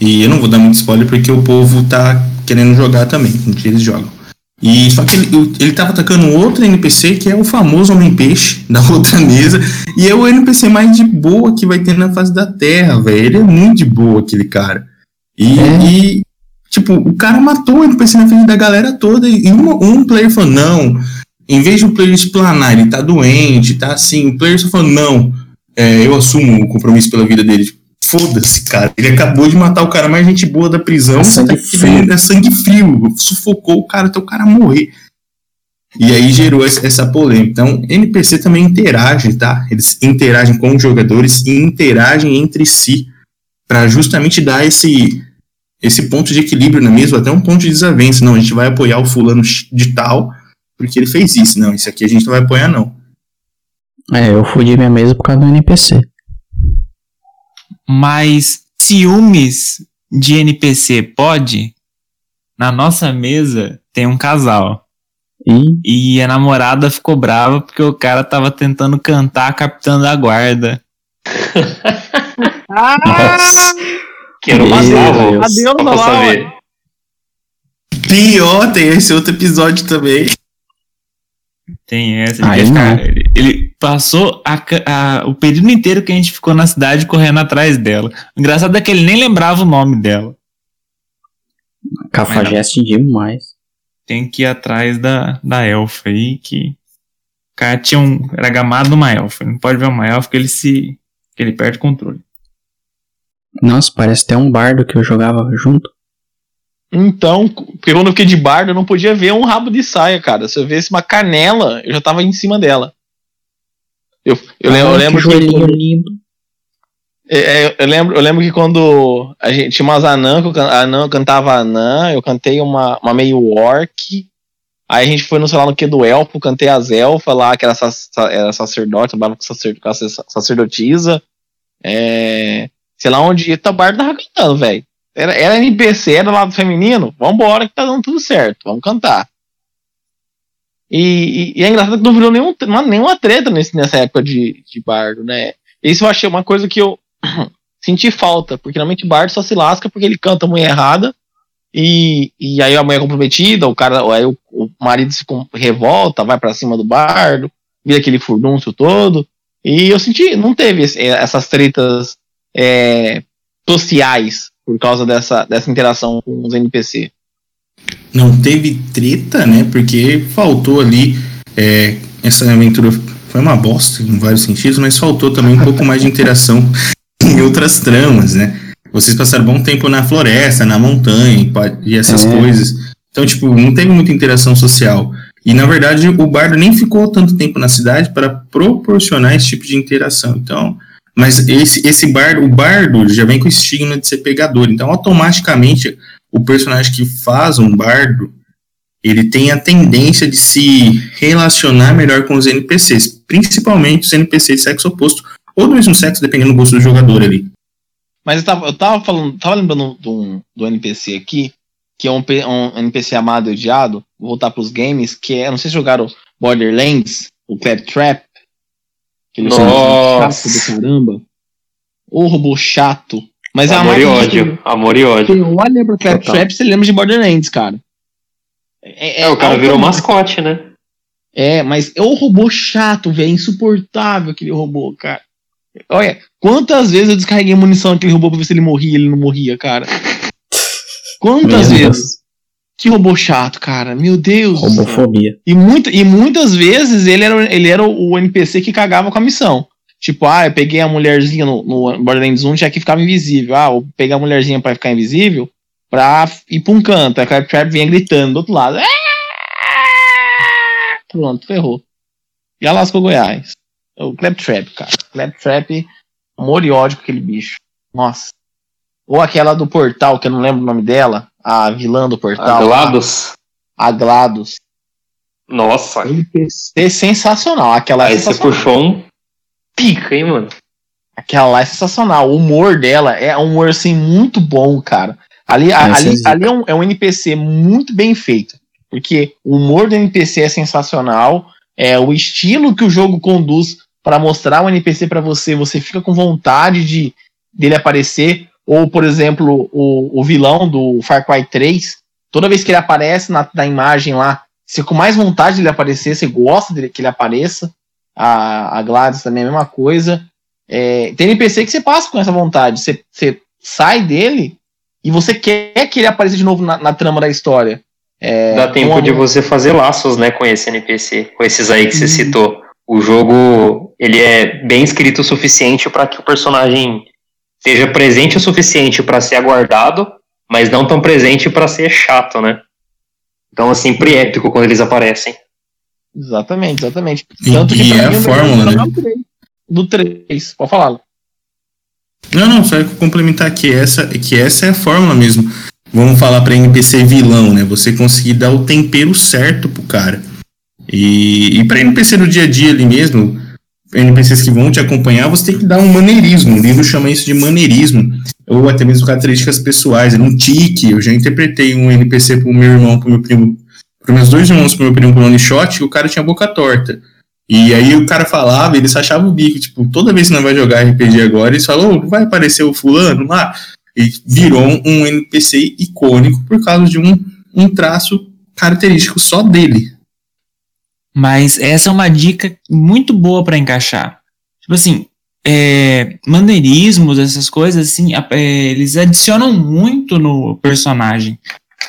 [SPEAKER 3] E eu não vou dar muito spoiler porque o povo tá querendo jogar também, eles jogam. E só que ele, ele tava atacando outro NPC que é o famoso Homem-Peixe da outra mesa. E é o NPC mais de boa que vai ter na face da Terra, velho. Ele é muito de boa, aquele cara. E,
[SPEAKER 2] É.
[SPEAKER 3] e, tipo, o cara matou o NPC na frente da galera toda. E um, um player falou: não, em vez de o player explanar, ele tá doente, tá assim. O player só falou: não, é, eu assumo o compromisso pela vida dele. Foda-se, cara. Ele acabou de matar o cara mais gente boa da prisão.
[SPEAKER 2] É sangue frio.
[SPEAKER 3] É sangue frio. Sufocou o cara até o cara morrer. E aí gerou essa polêmica. Então, NPC também interage, tá? Eles interagem com os jogadores e interagem entre si para justamente dar esse esse ponto de equilíbrio na mesma, até um ponto de desavença. Não, a gente vai apoiar o fulano de tal porque ele fez isso. Não, isso aqui a gente não vai apoiar, não.
[SPEAKER 2] É, eu fudi minha mesa por causa do NPC.
[SPEAKER 8] Mas ciúmes de NPC pode? Na nossa mesa tem um casal.
[SPEAKER 2] E
[SPEAKER 8] E a namorada ficou brava porque o cara tava tentando cantar Capitã da Guarda.
[SPEAKER 2] nossa,
[SPEAKER 1] matar, vô.
[SPEAKER 7] Deus.
[SPEAKER 1] Só pra
[SPEAKER 7] Adeus,
[SPEAKER 1] saber.
[SPEAKER 3] Pior, tem esse outro episódio também.
[SPEAKER 8] Tem essa.
[SPEAKER 2] Aí
[SPEAKER 8] Ele,
[SPEAKER 2] não.
[SPEAKER 8] cara, ele, ele, passou a a- o período inteiro que a gente ficou na cidade correndo atrás dela. O engraçado é que ele nem lembrava o nome dela.
[SPEAKER 2] Cafajeste demais.
[SPEAKER 8] Tem que ir atrás da, da elfa aí, que o cara tinha um, era gamado numa elfa. Não pode ver uma elfa que ele se. que ele perde o controle.
[SPEAKER 2] Nossa, parece até um bardo que eu jogava junto.
[SPEAKER 7] Então, porque quando eu fiquei de bardo, eu não podia ver um rabo de saia, cara. Se eu visse uma canela, eu já tava em cima dela. Eu, eu, lembro, eu lembro
[SPEAKER 2] que lindo.
[SPEAKER 7] É, é, eu, lembro, eu lembro que quando a gente tinha umas anã, que eu, can- anã, cantava anã, eu cantei uma, uma meio orc. Aí a gente foi no, sei lá, no que do elfo, cantei as elfas lá, que era, sac- era sacerdote, trabalhava com, sacer, com a sac- sacerdotisa. É, sei lá onde tá o bardo tava cantando, velho. Era, era NPC, era lado feminino, vambora que tá dando tudo certo, vamos cantar. E, e- e é engraçado que não virou nenhum, uma- nenhuma treta nesse, nessa época de, de bardo, né? Isso eu achei uma coisa que eu senti falta, porque realmente bardo só se lasca porque ele canta a mulher errada, e, e aí a mulher é comprometida, o cara, aí o, o marido se revolta, vai pra cima do bardo, vira aquele furdúncio todo, e eu senti, não teve esse- essas tretas é, sociais por causa dessa, dessa interação com os NPC.
[SPEAKER 3] Não teve treta, né? Porque faltou ali. é, essa aventura foi uma bosta em vários sentidos, mas faltou também um pouco mais de interação em outras tramas, né? Vocês passaram bom tempo na floresta, na montanha e essas
[SPEAKER 2] É.
[SPEAKER 3] coisas. Então, tipo, não teve muita interação social. E na verdade, o bardo nem ficou tanto tempo na cidade para proporcionar esse tipo de interação. Então, mas esse, esse bardo, o bardo já vem com o estigma de ser pegador. Então, automaticamente, o personagem que faz um bardo, ele tem a tendência de se relacionar melhor com os NPCs, principalmente os NPCs de sexo oposto, ou do mesmo sexo, dependendo do gosto do jogador ali.
[SPEAKER 7] Mas eu tava, eu tava falando, tava lembrando do, do NPC aqui, que é um, um NPC amado e odiado, vou voltar pros games, que é, não sei se jogaram Borderlands, o Claptrap. Que ele é um chato do caramba. O robô chato. Mas é a
[SPEAKER 1] Amor e ódio. Amor e ódio.
[SPEAKER 7] Você olha pra Claptrap, você lembra de Borderlands, cara. É,
[SPEAKER 1] É, o cara virou mascote, né?
[SPEAKER 7] É, mas é o robô chato, velho. Insuportável aquele robô, cara. Olha, quantas vezes eu descarreguei munição naquele robô pra ver se ele morria e ele não morria, cara. Quantas
[SPEAKER 2] Meu Deus.
[SPEAKER 7] vezes? Que robô chato, cara. Meu Deus.
[SPEAKER 2] Homofobia.
[SPEAKER 7] E, muito, e muitas vezes ele era, ele era o NPC que cagava com a missão. Tipo, ah, eu peguei a mulherzinha no, no Borderlands 1, tinha que ficava invisível. Ah, eu peguei a mulherzinha pra ficar invisível pra ir pra um canto. A Claptrap vinha gritando do outro lado. "Ah!" Pronto, ferrou. Já lascou Goiás. O Claptrap, cara. Claptrap, amor e ódio com aquele bicho. Nossa. Ou aquela do portal, que eu não lembro o nome dela. A vilã do portal.
[SPEAKER 1] A GLaDOS.
[SPEAKER 7] A GLaDOS.
[SPEAKER 1] Nossa.
[SPEAKER 7] NPC sensacional. Aquela é
[SPEAKER 1] Aí você
[SPEAKER 7] sensacional.
[SPEAKER 1] puxou um pica, hein, mano?
[SPEAKER 7] Aquela lá é sensacional. O humor dela é um humor assim muito bom, cara. Ali, a- ali,
[SPEAKER 2] é
[SPEAKER 7] ali é, um, é um NPC muito bem feito. Porque o humor do NPC é sensacional. É o estilo que o jogo conduz para mostrar o NPC para você. Você fica com vontade de dele aparecer. Ou, por exemplo, o, o vilão do Far Cry 3. Toda vez que ele aparece na, na imagem lá, você com mais vontade dele aparecer, você gosta dele, que ele apareça. A, a Gladys também é a mesma coisa. É, tem NPC que você passa com essa vontade. Você, você sai dele e você quer que ele apareça de novo na, na trama da história. É,
[SPEAKER 1] Dá tempo
[SPEAKER 7] uma-
[SPEAKER 1] de você fazer laços, né, com esse NPC, com esses aí que você citou. O jogo, ele é bem escrito o suficiente para que o personagem seja presente o suficiente para ser aguardado, mas não tão presente para ser chato, né? Então, é sempre épico quando eles aparecem.
[SPEAKER 7] Exatamente, exatamente.
[SPEAKER 3] E- e é a
[SPEAKER 7] mim,
[SPEAKER 3] fórmula, né?
[SPEAKER 7] do três- Do 3, pode falar.
[SPEAKER 3] Não, não, só complementar que essa, que essa é a fórmula mesmo. Vamos falar pra NPC vilão, né? Você conseguir dar o tempero certo pro cara. E, e pra NPC do dia a dia ali mesmo, NPCs que vão te acompanhar, você tem que dar um maneirismo. O livro chama isso de maneirismo. Ou até mesmo características pessoais. Um tique. Eu já interpretei um NPC pro meu irmão, pro meu primo. Para meus dois irmãos, meu primo pro one shot, e o cara tinha boca torta. E aí o cara falava, eles achavam o bico, tipo, toda vez que não vai jogar RPG agora, falam, "Ô, não vai aparecer o fulano lá? E virou um NPC icônico por causa de um, um traço característico só dele.
[SPEAKER 8] Mas essa é uma dica muito boa pra encaixar. Tipo assim, é, maneirismos, essas coisas, assim, é, eles adicionam muito no personagem.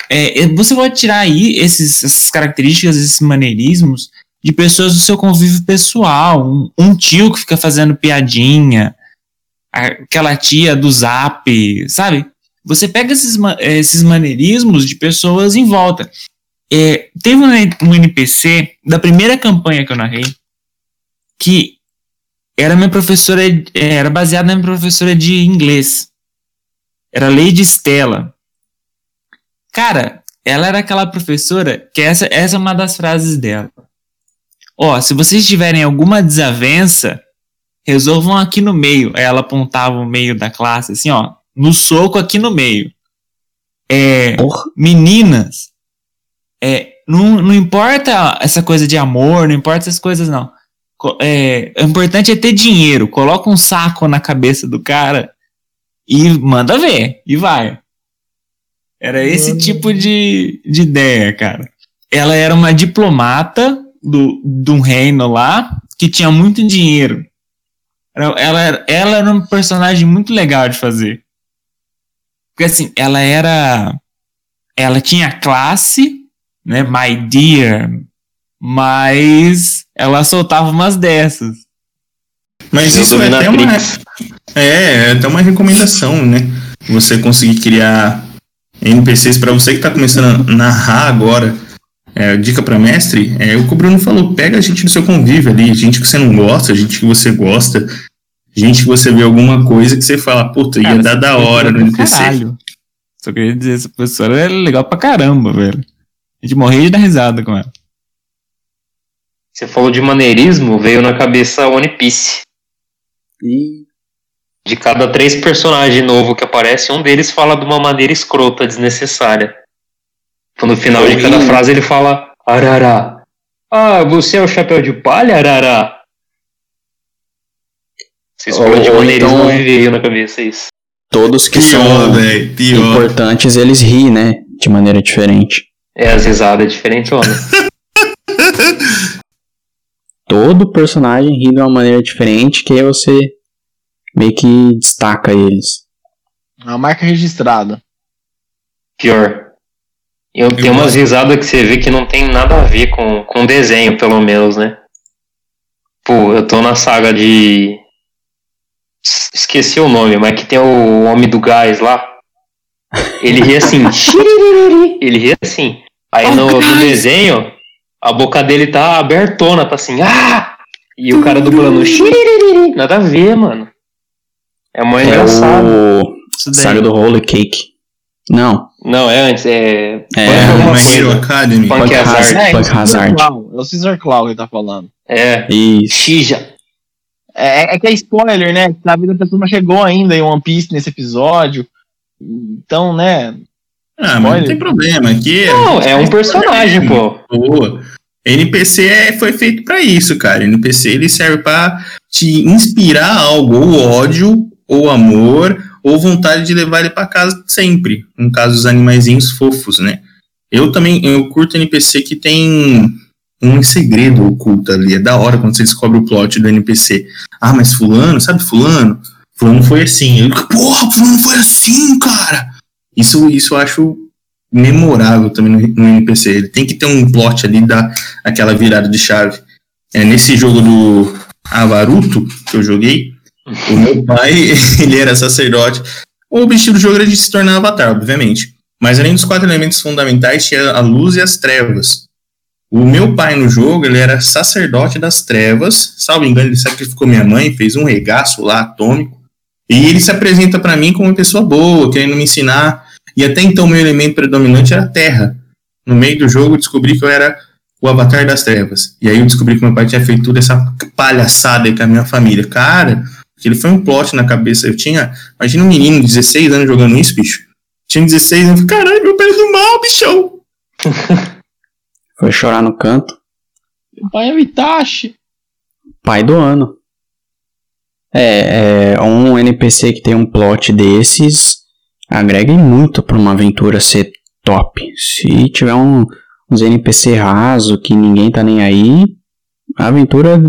[SPEAKER 8] É, é, você pode tirar aí esses, essas características, esses maneirismos de pessoas do seu convívio pessoal. Um, um tio que fica fazendo piadinha, aquela tia do zap, sabe? Você pega esses, eh, esses maneirismos de pessoas em volta. É, teve um, NPC da primeira campanha que eu narrei que era minha professora, eh, era baseado na minha professora de inglês. Era Lady Stella. Cara, ela era aquela professora que essa, essa é uma das frases dela. Ó, se vocês tiverem alguma desavença, resolvam aqui no meio. Aí ela apontava o meio da classe, assim, ó, no soco aqui no meio. É,
[SPEAKER 2] Porra.
[SPEAKER 8] meninas, é, não, não importa essa coisa de amor, não importa essas coisas, não. É, o importante é ter dinheiro. Coloca um saco na cabeça do cara e manda ver, e vai. Era esse tipo de, de ideia, cara. Ela era uma diplomata do, de um reino lá que tinha muito dinheiro. Ela, ela, era- ela era um personagem muito legal de fazer. Porque assim, ela era. Ela tinha classe, né? My dear. Mas ela soltava umas dessas.
[SPEAKER 3] Mas
[SPEAKER 1] Eu
[SPEAKER 3] isso é até uma, é, é até uma recomendação, né? Você conseguir criar NPCs para você que tá começando a narrar agora. É, dica para mestre, é o que o Bruno falou, pega a gente do seu convívio ali, gente que você não gosta, gente que você gosta, gente que você vê alguma coisa que você fala, puta, ia
[SPEAKER 8] Cara,
[SPEAKER 3] dar
[SPEAKER 8] essa
[SPEAKER 3] da hora no NPC.
[SPEAKER 8] caralho. Só queria dizer, essa professora é legal pra caramba, velho. A gente morria de dar risada com ela.
[SPEAKER 1] Você falou de maneirismo, veio na cabeça One Piece.
[SPEAKER 2] E
[SPEAKER 1] De cada três personagens novos que aparece, um deles fala de uma maneira escrota, desnecessária. Então, no final de cada frase ele fala Arará. Ah, você é o chapéu de palha, Arará? Vocês
[SPEAKER 2] Ou-
[SPEAKER 1] falam de maneirismo,
[SPEAKER 2] então-
[SPEAKER 1] me veio na cabeça isso.
[SPEAKER 2] todos que
[SPEAKER 3] Pior,
[SPEAKER 2] são
[SPEAKER 3] pior.
[SPEAKER 2] importantes, eles riem, né? De maneira diferente.
[SPEAKER 1] É, as risadas é diferente, olha.
[SPEAKER 2] Todo personagem ri de uma maneira diferente, que aí você meio que destaca eles.
[SPEAKER 7] A marca registrada.
[SPEAKER 1] Pior. Eu, tem umas
[SPEAKER 3] gosto.
[SPEAKER 1] risadas que você vê que não tem nada a ver com, com desenho, pelo menos, né? Pô, eu tô na saga de. Es- Esqueci o nome, mas que tem o Homem do Gás lá. Ele ri assim. Ele ri assim. Aí no, no desenho, a boca dele tá abertona, tá assim. Ah! E o cara dublando. Nada a ver, mano. É mó
[SPEAKER 2] É o. Saga do Holy Cake. Não,
[SPEAKER 1] Não, é antes. É.
[SPEAKER 2] É,
[SPEAKER 1] alguma
[SPEAKER 3] My Hero
[SPEAKER 1] coisa.
[SPEAKER 3] Academy.
[SPEAKER 1] Punk
[SPEAKER 2] Punk
[SPEAKER 1] Hazard.
[SPEAKER 7] É,
[SPEAKER 2] Punk
[SPEAKER 7] o Caesar
[SPEAKER 2] Hazard.
[SPEAKER 7] É o Caesar Claw que ele tá falando.
[SPEAKER 1] É.
[SPEAKER 2] isso.
[SPEAKER 1] Xija.
[SPEAKER 7] É, é que é spoiler, né? A vida da pessoa não chegou ainda em One Piece nesse episódio. Então, né?
[SPEAKER 3] Ah, mas não tem problema. Aqui é-
[SPEAKER 1] Não, é um personagem, pô.
[SPEAKER 3] Boa. NPC é, foi feito pra isso, cara. NPC ele serve pra te inspirar algo, ou ódio, ou amor, ou vontade de levar ele pra casa sempre. No caso dos animaizinhos fofos, né? Eu também eu curto NPC que tem um segredo oculto ali. É da hora quando você descobre o plot do NPC. Ah, mas fulano, sabe fulano? Fulano foi assim. Eu, Porra, fulano foi assim, cara! Isso, isso eu acho memorável também no, no NPC. Ele tem que ter um plot ali da aquela virada de chave. É, nesse jogo do Avaruto que eu joguei, o meu pai ele era sacerdote. O objetivo do jogo era de se tornar avatar, obviamente. Mas além dos quatro elementos fundamentais, tinha a luz e as trevas. O meu pai no jogo, ele era sacerdote das trevas. Salvo engano, ele sacrificou minha mãe, fez um regaço lá atômico. E ele se apresenta para mim como uma pessoa boa, querendo me ensinar. E até então, meu elemento predominante era a terra. No meio do jogo, descobri que eu era o avatar das trevas. E aí eu descobri que meu pai tinha feito toda essa palhaçada aí com a minha família. Cara, ele foi um plot na cabeça. Eu tinha. Imagina um menino de 16 anos jogando isso, bicho. Tinha 16 anos. Caralho, meu pai é do mal, bichão.
[SPEAKER 2] Foi chorar no canto.
[SPEAKER 7] O pai é o Itachi.
[SPEAKER 2] Pai do ano. É, é, um NPC que tem um plot desses agrega muito pra uma aventura ser top. Se tiver um, uns NPC raso, que ninguém tá nem aí, a aventura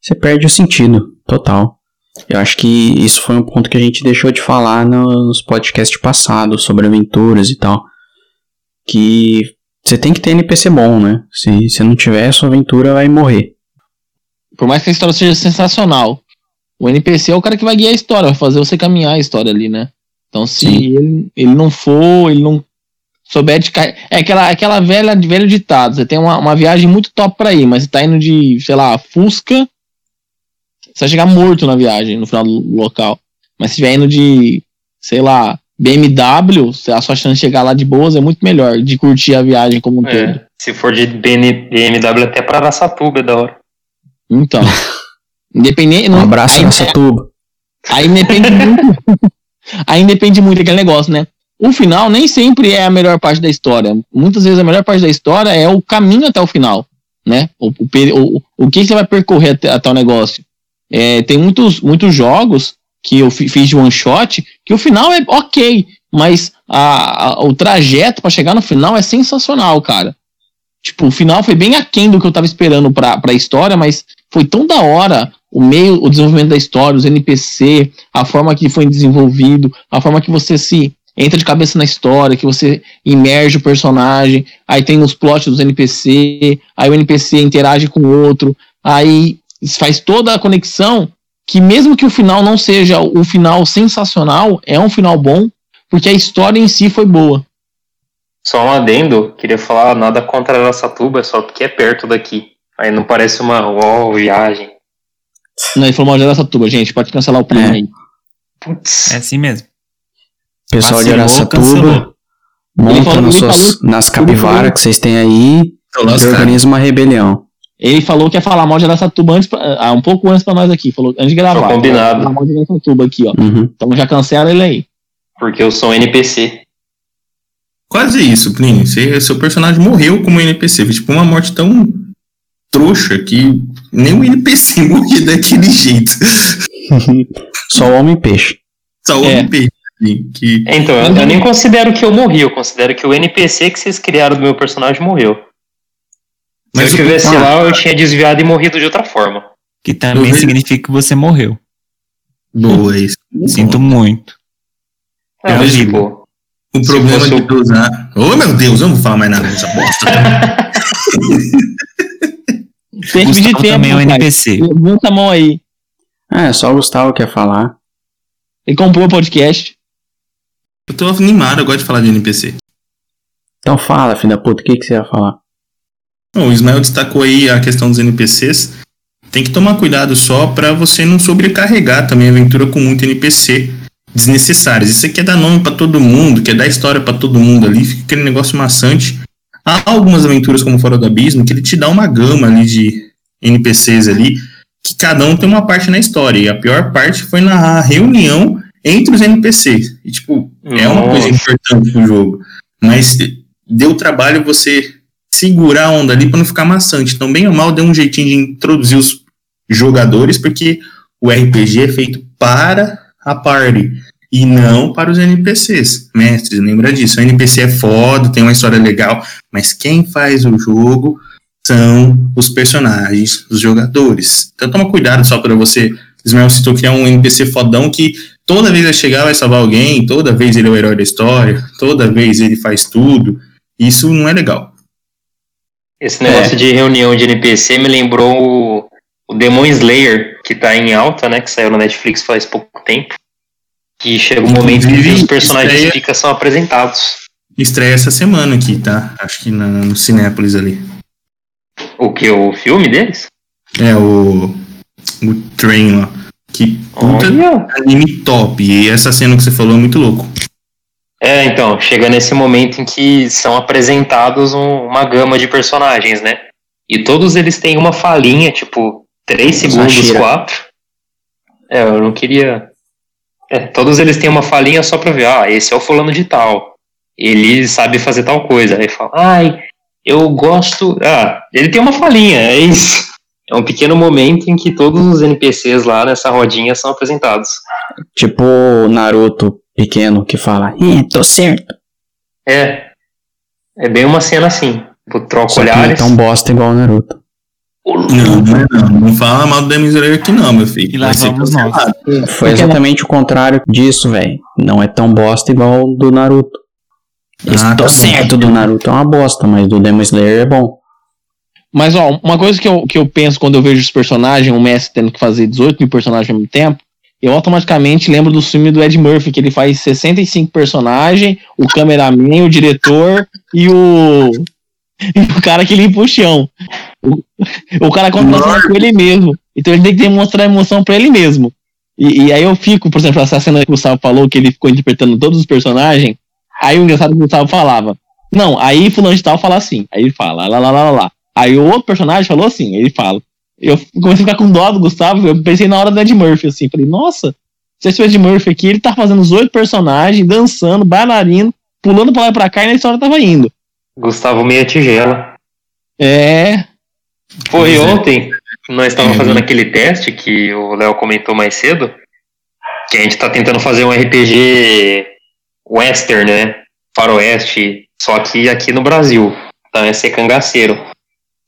[SPEAKER 2] você perde o sentido total. Eu acho que isso foi um ponto que a gente deixou de falar no- nos podcasts passados sobre aventuras e tal. Que você tem que ter NPC bom, né? Se você não tiver, sua aventura vai morrer.
[SPEAKER 7] Por mais que a história seja sensacional, o NPC é o cara que vai guiar a história, vai fazer você caminhar a história ali, né? Então se
[SPEAKER 2] Sim.
[SPEAKER 7] ele, ele não for, ele não souber de É aquela, aquela velha, velho ditado, você tem uma, uma viagem muito top pra ir, mas você tá indo de, sei lá, Fusca, você vai chegar morto na viagem, no final do local. Mas se estiver indo de, sei lá, BMW, a sua chance de chegar lá de boas é muito melhor, de curtir a viagem como um todo.
[SPEAKER 1] É, se for de BMW até pra Araçatuba é da hora.
[SPEAKER 7] Então. Independente.
[SPEAKER 2] Um abraço
[SPEAKER 7] aí-
[SPEAKER 2] nessa tuba.
[SPEAKER 7] Aí depende muito. aí depende muito daquele negócio, né? O final nem sempre é a melhor parte da história. Muitas vezes a melhor parte da história é o caminho até o final, né? O, o, o, o que você vai percorrer até, até o negócio. É, tem muitos, muitos jogos que eu fi- fiz de one shot que o final é ok, mas a, a- o trajeto pra chegar no final é sensacional, cara. Tipo, o final foi bem aquém do que eu tava esperando pra, pra história, mas foi tão da hora o meio, o desenvolvimento da história, os NPC, a forma que foi desenvolvido, a forma que você se entra de cabeça na história, que você imerge o personagem, aí tem os plots dos NPC, aí o NPC interage com o outro, aí faz toda a conexão que mesmo que o final não seja o final sensacional, é um final bom, porque a história em si foi boa.
[SPEAKER 1] Só um adendo, queria falar nada contra Araçatuba, só porque é perto daqui. Aí não parece uma uau, viagem.
[SPEAKER 7] Não, ele falou mal de Araçatuba, gente, pode cancelar o plano
[SPEAKER 2] É.
[SPEAKER 7] aí.
[SPEAKER 1] Putz,
[SPEAKER 8] É assim mesmo.
[SPEAKER 2] Pessoal de.
[SPEAKER 7] Ele
[SPEAKER 2] monta
[SPEAKER 7] falou- ele
[SPEAKER 2] seus- nas capivaras que vocês têm aí e organiza uma rebelião.
[SPEAKER 7] Ele falou que ia falar mal de Araçatuba antes, pra- ah, um pouco antes pra nós aqui, falou antes de gravar.
[SPEAKER 1] Tá combinado.
[SPEAKER 7] Falar mal de Araçatuba aqui, ó.
[SPEAKER 2] Uhum.
[SPEAKER 7] Então já cancela ele aí.
[SPEAKER 1] porque eu sou um NPC.
[SPEAKER 3] Quase isso, Plínio. Você- seu personagem morreu como NPC. Foi tipo uma morte tão trouxa que nem o NPC morria daquele jeito.
[SPEAKER 2] Só o homem-peixe.
[SPEAKER 3] Só o
[SPEAKER 7] É.
[SPEAKER 3] NPC. Que...
[SPEAKER 1] Então, eu, eu nem considero que eu morri, eu considero que o NPC que vocês criaram do meu personagem morreu.
[SPEAKER 3] Mas
[SPEAKER 1] Se eu tivesse
[SPEAKER 3] ah,
[SPEAKER 1] lá, eu tinha desviado e morrido de outra forma.
[SPEAKER 8] Que também
[SPEAKER 3] Eu vejo-
[SPEAKER 8] significa que você morreu.
[SPEAKER 3] Boa, isso.
[SPEAKER 8] Sinto muito.
[SPEAKER 1] É,
[SPEAKER 3] Eu
[SPEAKER 1] mas,
[SPEAKER 3] vejo-
[SPEAKER 1] tipo,
[SPEAKER 3] O
[SPEAKER 1] Se
[SPEAKER 3] problema
[SPEAKER 1] fosse
[SPEAKER 3] de usar. Ô meu Deus, eu não vou falar mais nada dessa bosta.
[SPEAKER 7] Tem que tempo,
[SPEAKER 8] também é um. NPC.
[SPEAKER 7] Levanta a mão aí.
[SPEAKER 2] É, só o Gustavo quer falar.
[SPEAKER 7] Ele comprou o podcast.
[SPEAKER 3] eu tô animado, eu gosto de falar de NPC.
[SPEAKER 2] Então fala, filho da puta, o que, que você ia falar?
[SPEAKER 3] Bom, o Ismael destacou aí a questão dos NPCs. Tem que tomar cuidado só pra você não sobrecarregar também a aventura com muito NPC desnecessários. Isso aqui é dar nome pra todo mundo, quer dar história pra todo mundo ali, fica aquele negócio maçante. Há algumas aventuras como Fora do Abismo que ele te dá uma gama ali de NPCs ali, que cada um tem uma parte na história. E a pior parte foi na reunião entre os NPCs. E tipo, é uma coisa
[SPEAKER 1] Nossa.
[SPEAKER 3] importante pro jogo. Mas deu trabalho você segurar a onda ali pra não ficar maçante. Então, bem ou mal, deu um jeitinho de introduzir os jogadores, porque o RPG é feito para a party e não para os NPCs. Mestres, lembra disso. O NPC é foda, tem uma história legal, mas quem faz o jogo são os personagens, os jogadores. Então toma cuidado só para você. Ismael citou que é um NPC fodão que toda vez vai chegar, vai salvar alguém, toda vez ele é o herói da história, toda vez ele faz tudo. Isso não é legal.
[SPEAKER 1] Esse negócio de reunião de NPC me lembrou o, Demon Slayer, que tá em alta, né? Que saiu no Netflix faz pouco tempo. Que chega um momento que os personagens
[SPEAKER 3] estreia-
[SPEAKER 1] ficam são apresentados.
[SPEAKER 3] Estreia essa semana aqui, tá? Acho que na, no Cinépolis ali.
[SPEAKER 1] O que? O filme deles?
[SPEAKER 3] É o. O Train lá. Que puta
[SPEAKER 1] Olha.
[SPEAKER 3] anime top. E essa cena que você falou é muito louco.
[SPEAKER 1] É, então, chega nesse momento em que são apresentados um- uma gama de personagens, né? E todos eles têm uma falinha, tipo, 3 segundos. 4. É, eu não queria. É, todos eles têm uma falinha só pra ver, ah, esse é o fulano de tal. Ele sabe fazer tal coisa. Aí fala, ai, eu gosto. Ah, ele tem uma falinha, é isso. É um pequeno momento em que todos os NPCs lá nessa rodinha são apresentados.
[SPEAKER 2] Tipo Naruto pequeno que fala, é, tô certo.
[SPEAKER 1] É. É bem uma cena assim. Tipo, troca
[SPEAKER 2] Só que não é
[SPEAKER 1] olhares.
[SPEAKER 2] tão bosta igual o Naruto.
[SPEAKER 3] Não, não, é não. Não fala mal do Demon Slayer aqui não, meu filho.
[SPEAKER 8] E lá vamos nós.
[SPEAKER 2] Foi exatamente o contrário disso, velho. Não é tão bosta igual o do Naruto.
[SPEAKER 3] Ah,
[SPEAKER 2] tô
[SPEAKER 3] tá
[SPEAKER 2] certo do Naruto é uma bosta, mas do Demon Slayer é bom.
[SPEAKER 7] Mas, ó, uma coisa que eu, que eu penso quando eu vejo os personagens, o Messi tendo que fazer 18 mil personagens ao mesmo tempo, eu automaticamente lembro do filme do Ed Murphy, que ele faz 65 personagens, o cameraman, o diretor e o. E o cara que limpa o chão. O, o cara contrata com ele mesmo. Então ele tem que demonstrar emoção pra ele mesmo. E, e aí eu fico, por exemplo, essa cena que o Gustavo falou, que ele ficou interpretando todos os personagens. Aí o engraçado é que o Gustavo falava. Não, aí fulano de tal fala assim. Aí ele fala, lá, lá, lá, lá, lá. Aí o outro personagem falou assim, ele fala. Eu comecei a ficar com dó do Gustavo, eu pensei na hora do Ed Murphy, assim. Falei, nossa, se esse Ed Murphy aqui, ele tá fazendo os oito personagens, dançando, bailarino, pulando pra lá e pra cá, e na história tava indo.
[SPEAKER 1] Gustavo Meia Tigela.
[SPEAKER 7] É,
[SPEAKER 1] Foi
[SPEAKER 3] Pois é.
[SPEAKER 1] ontem, nós estávamos
[SPEAKER 3] É.
[SPEAKER 1] fazendo aquele teste que o Léo comentou mais cedo, que a gente tá tentando fazer um RPG western, né? Faroeste, só que aqui no Brasil. Então é ser cangaceiro.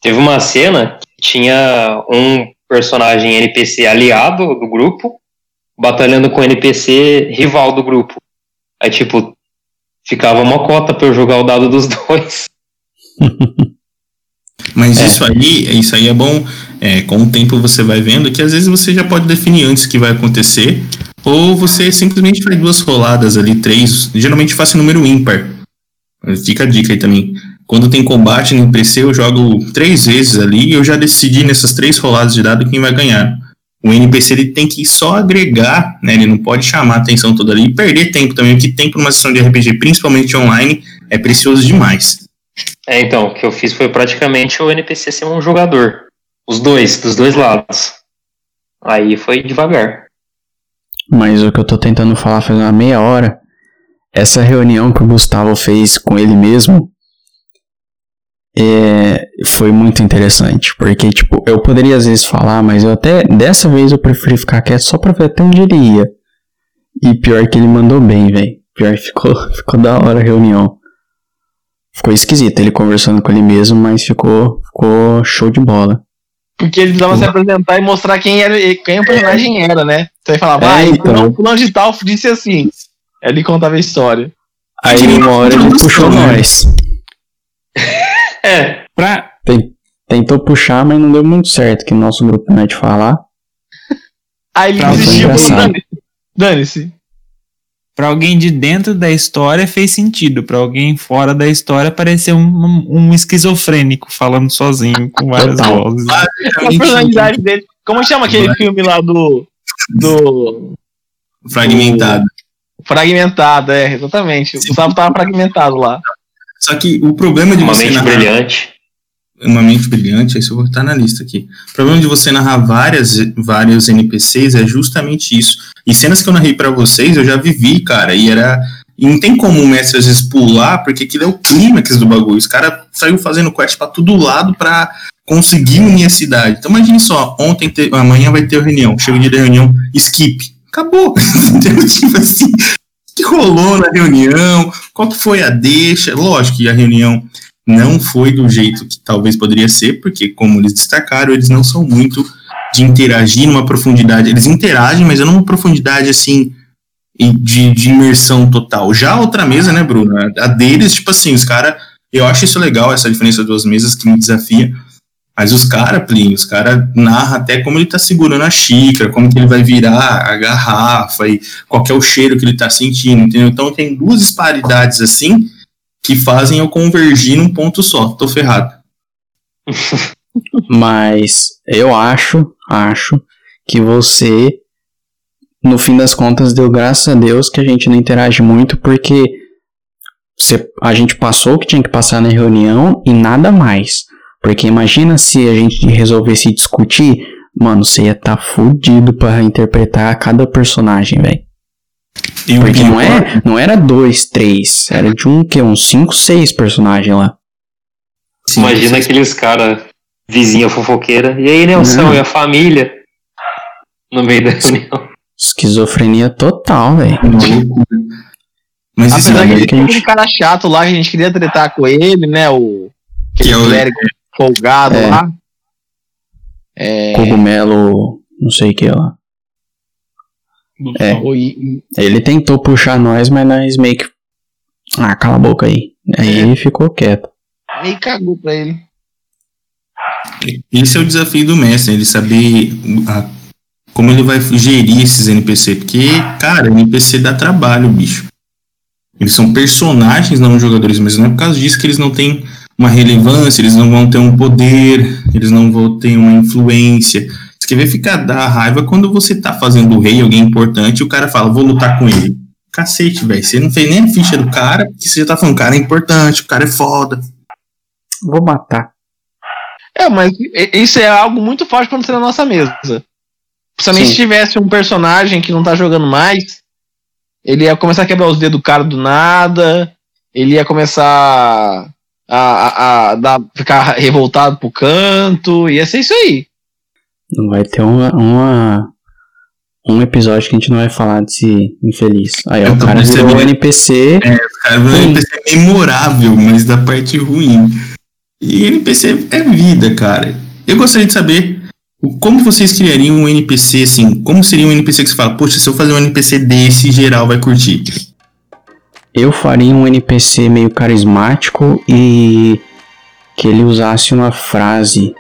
[SPEAKER 1] Teve uma cena tinha um personagem NPC aliado do grupo batalhando com NPC rival do grupo. Aí, tipo, ficava uma cota pra eu jogar o dado dos dois.
[SPEAKER 3] Mas isso aí, isso aí é bom. É, com o tempo você vai vendo que às vezes você já pode definir antes o que vai acontecer, ou você simplesmente faz duas roladas ali, três. Geralmente faço em número ímpar. Fica a dica aí também. Quando tem combate no PC, eu jogo três vezes ali e eu já decidi nessas três roladas de dado quem vai ganhar. O NPC ele tem que só agregar, né? Ele não pode chamar a atenção toda ali e perder tempo também, porque tempo numa sessão de RPG, principalmente online, é precioso demais.
[SPEAKER 1] É, então, o que eu fiz foi praticamente o NPC ser um jogador. Os dois, dos dois lados. Aí foi devagar.
[SPEAKER 2] Mas o que eu tô tentando falar faz uma meia hora, essa reunião que o Gustavo fez com ele mesmo, é, foi muito interessante. Porque, tipo, eu poderia às vezes falar, mas eu até, dessa vez eu preferi ficar quieto só pra ver até onde ele ia. E pior que ele mandou bem, velho. Pior que ficou, ficou da hora a reunião. Ficou esquisito ele conversando com ele mesmo, mas ficou, ficou show de bola.
[SPEAKER 7] porque ele precisava se apresentar e mostrar quem, era, quem o personagem era, né? Então ele falava,
[SPEAKER 2] É,
[SPEAKER 7] vai,
[SPEAKER 2] então.
[SPEAKER 7] fulano, fulano de tal disse assim. Aí ele contava a história.
[SPEAKER 2] Aí uma hora ele puxou nós.
[SPEAKER 1] É,
[SPEAKER 8] Pra,
[SPEAKER 2] Tem- Tentou puxar, mas não deu muito certo, que no nosso grupo não é de falar.
[SPEAKER 7] Aí ele desistiu. "Dane-se,
[SPEAKER 8] pra alguém de dentro da história fez sentido. Pra alguém fora da história pareceu um, um esquizofrênico falando sozinho com várias
[SPEAKER 2] Total.
[SPEAKER 8] vozes.
[SPEAKER 7] A personalidade dele. Como chama aquele filme lá do. Do.
[SPEAKER 3] Fragmentado.
[SPEAKER 7] Fragmentado, é, exatamente. O Gustavo tava fragmentado lá.
[SPEAKER 3] Só que o problema de
[SPEAKER 1] uma
[SPEAKER 3] você
[SPEAKER 1] mente
[SPEAKER 3] narrar
[SPEAKER 1] brilhante.
[SPEAKER 3] uma mente brilhante, isso eu vou estar na lista aqui. O problema de você narrar várias, vários NPCs é justamente isso. E cenas que eu narrei pra vocês, eu já vivi, cara, e era. E não tem como o mestre às vezes pular, porque aquilo é o clímax do bagulho. Os caras saiu fazendo quest pra todo lado pra conseguir unir a cidade. Então imagine só, ontem, te- amanhã vai ter reunião. Chega o dia da reunião, skip. Acabou. Tipo assim, que rolou na reunião? Qual que foi a deixa? Lógico que a reunião não foi do jeito que talvez poderia ser, porque, como eles destacaram, eles não são muito de interagir numa profundidade. Eles interagem, mas não numa profundidade assim de, de imersão total. Já a outra mesa, né, Bruno? A deles, tipo assim, os caras. Eu acho isso legal, essa diferença das duas mesas que me desafia. Mas os caras, Plínio, os caras narram até como ele tá segurando a xícara, como que ele vai virar a garrafa e qual é o cheiro que ele tá sentindo, entendeu? Então tem duas disparidades assim que fazem eu convergir num ponto só. Tô ferrado.
[SPEAKER 2] Mas eu acho, acho que você, no fim das contas, deu graças a Deus que a gente não interage muito, porque você- a gente passou o que tinha que passar na reunião e nada mais. Porque imagina se a gente resolvesse discutir, mano, você ia estar tá fudido pra interpretar cada personagem, velho. Porque não, é, não era dois, três, era de um que uns cinco, seis personagens lá.
[SPEAKER 3] Sim,
[SPEAKER 1] Imagina aqueles caras, vizinha fofoqueira. E aí, Nelson,
[SPEAKER 2] Não.
[SPEAKER 1] e a família? No meio da reunião.
[SPEAKER 2] Esquizofrenia total, velho.
[SPEAKER 3] Mas isso
[SPEAKER 7] Apesar
[SPEAKER 3] é
[SPEAKER 7] que ele
[SPEAKER 2] a
[SPEAKER 7] tem aquele cara chato lá que a gente queria tretar com ele, né? O. Aquele
[SPEAKER 3] Que é o-
[SPEAKER 7] clérigo folgado
[SPEAKER 2] É.
[SPEAKER 7] lá. É.
[SPEAKER 2] Cogumelo, não sei o que lá. É.
[SPEAKER 7] o-
[SPEAKER 2] Ele tentou puxar nós, mas nós meio que. Ah, cala a boca aí. Aí ele ficou quieto.
[SPEAKER 7] e meio cagou pra ele.
[SPEAKER 3] Esse é o desafio do mestre, ele saber a- como ele vai gerir esses NPC. Porque, cara, NPC dá trabalho, bicho. Eles são personagens, não jogadores, mas não é por causa disso que eles não têm uma relevância, eles não vão ter um poder, eles não vão ter uma influência. Você quer ver ficar da raiva quando você tá fazendo o rei, alguém importante, e o cara fala, vou lutar com ele. Cacete, velho. Você não fez nem a ficha do cara, porque você já tá falando, o cara é importante, o cara é foda.
[SPEAKER 2] Vou matar.
[SPEAKER 7] É, mas isso é algo muito forte quando você na nossa mesa. Principalmente
[SPEAKER 2] Sim.
[SPEAKER 7] se tivesse um personagem que não tá jogando mais, ele ia começar a quebrar os dedos do cara do nada, ele ia começar a, a, dar- ficar revoltado pro canto, ia ser isso aí.
[SPEAKER 2] Não vai ter uma, uma- um episódio que a gente não vai falar desse infeliz. Aí ó, o cara virou
[SPEAKER 3] percebendo.
[SPEAKER 2] NPC.
[SPEAKER 3] Cara, o
[SPEAKER 2] Sim.
[SPEAKER 3] NPC é memorável, mas da parte ruim. E NPC é vida, cara. Eu gostaria de saber como vocês criariam um NPC assim. Como seria um NPC que você fala, poxa, se eu fazer um NPC desse, geral vai curtir.
[SPEAKER 2] Eu faria um NPC meio carismático e que ele usasse uma frase.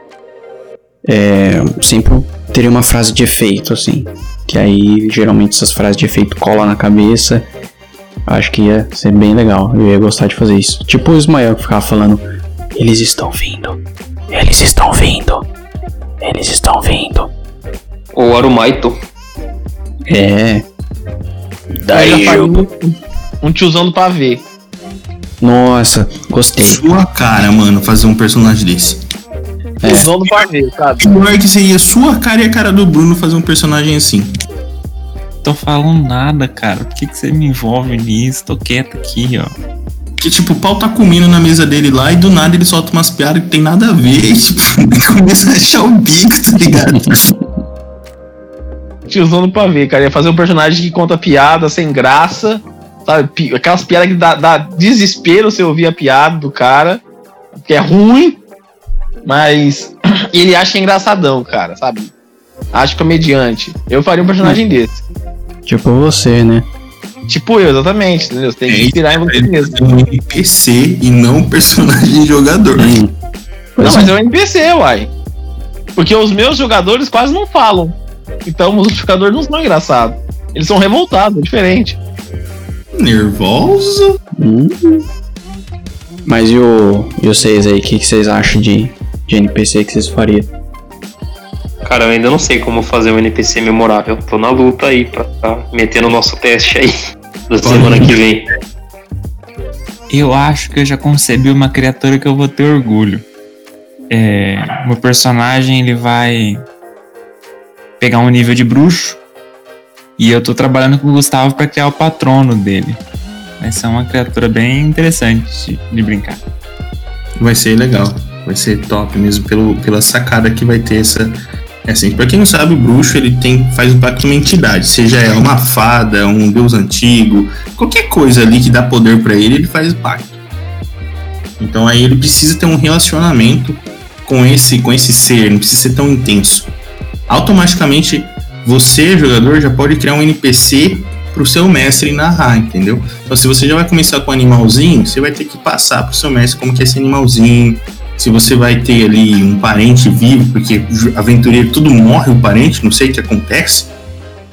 [SPEAKER 2] É, sempre teria uma frase de efeito, assim. Que aí geralmente essas frases de efeito colam na cabeça. Acho que ia ser bem legal. Eu ia gostar de fazer isso. Tipo o Ismael que ficava falando: Eles estão vindo. Eles estão vindo. Eles estão vindo.
[SPEAKER 1] Ou Arumaito.
[SPEAKER 2] É.
[SPEAKER 7] eu já faria um, tiozão do pavê.
[SPEAKER 2] Nossa, gostei.
[SPEAKER 3] Sua cara, mano, fazer um personagem desse.
[SPEAKER 2] É.
[SPEAKER 7] Tiozão do pavê, sabe?
[SPEAKER 3] Pior que seria sua cara e a cara do Bruno fazer um personagem assim.
[SPEAKER 8] Tô falando nada, cara. Por que, que você me envolve nisso? Tô quieto aqui, ó.
[SPEAKER 3] Que tipo, o pau tá comendo na mesa dele lá e do nada ele solta umas piadas que tem nada a ver. E, tipo, começa a achar o bico, tá ligado?
[SPEAKER 7] Tiozão do pavê, cara. Ia fazer um personagem que conta piada sem graça, sabe? Aquelas piadas que dá, dá desespero você ouvir a piada do cara, que é ruim, mas ele acha engraçadão, cara, sabe? Acho comediante. Eu faria um personagem desse.
[SPEAKER 2] Tipo você, né?
[SPEAKER 7] Tipo eu, exatamente, entendeu? Você tem que
[SPEAKER 3] É,
[SPEAKER 7] inspirar em você mesmo.
[SPEAKER 3] é um NPC e não um personagem jogador.
[SPEAKER 2] Hum.
[SPEAKER 7] Não,
[SPEAKER 2] é.
[SPEAKER 7] mas é um NPC, uai. Porque os meus jogadores quase não falam. Então os jogadores não são engraçados. Eles são revoltados, é diferente.
[SPEAKER 3] Nervoso?
[SPEAKER 2] Hum. Mas e, o, e vocês aí, o que, que vocês acham de, de NPC que vocês fariam?
[SPEAKER 1] Cara, eu ainda não sei como fazer um NPC memorável. Tô na luta aí pra tá meter no nosso teste aí da semana que vem.
[SPEAKER 8] Eu acho que eu já concebi uma criatura que eu vou ter orgulho. É, meu personagem ele vai pegar um nível de bruxo e eu tô trabalhando com o Gustavo pra criar o patrono dele. Vai ser uma criatura bem interessante de, brincar.
[SPEAKER 3] Vai ser legal. Vai ser top mesmo pelo, pela sacada que vai ter essa. É assim, pra quem não sabe, o bruxo ele tem, faz um pacto com uma entidade, seja ela uma fada, um deus antigo, qualquer coisa ali que dá poder pra ele, ele faz pacto. Então aí ele precisa ter um relacionamento com esse, com esse ser, não precisa ser tão intenso. Automaticamente, você, jogador, já pode criar um NPC pro seu mestre narrar, entendeu? Então, se você já vai começar com um animalzinho, você vai ter que passar pro seu mestre como que é esse animalzinho. Se você vai ter ali um parente vivo, porque aventureiro tudo morre o parente, não sei o que acontece.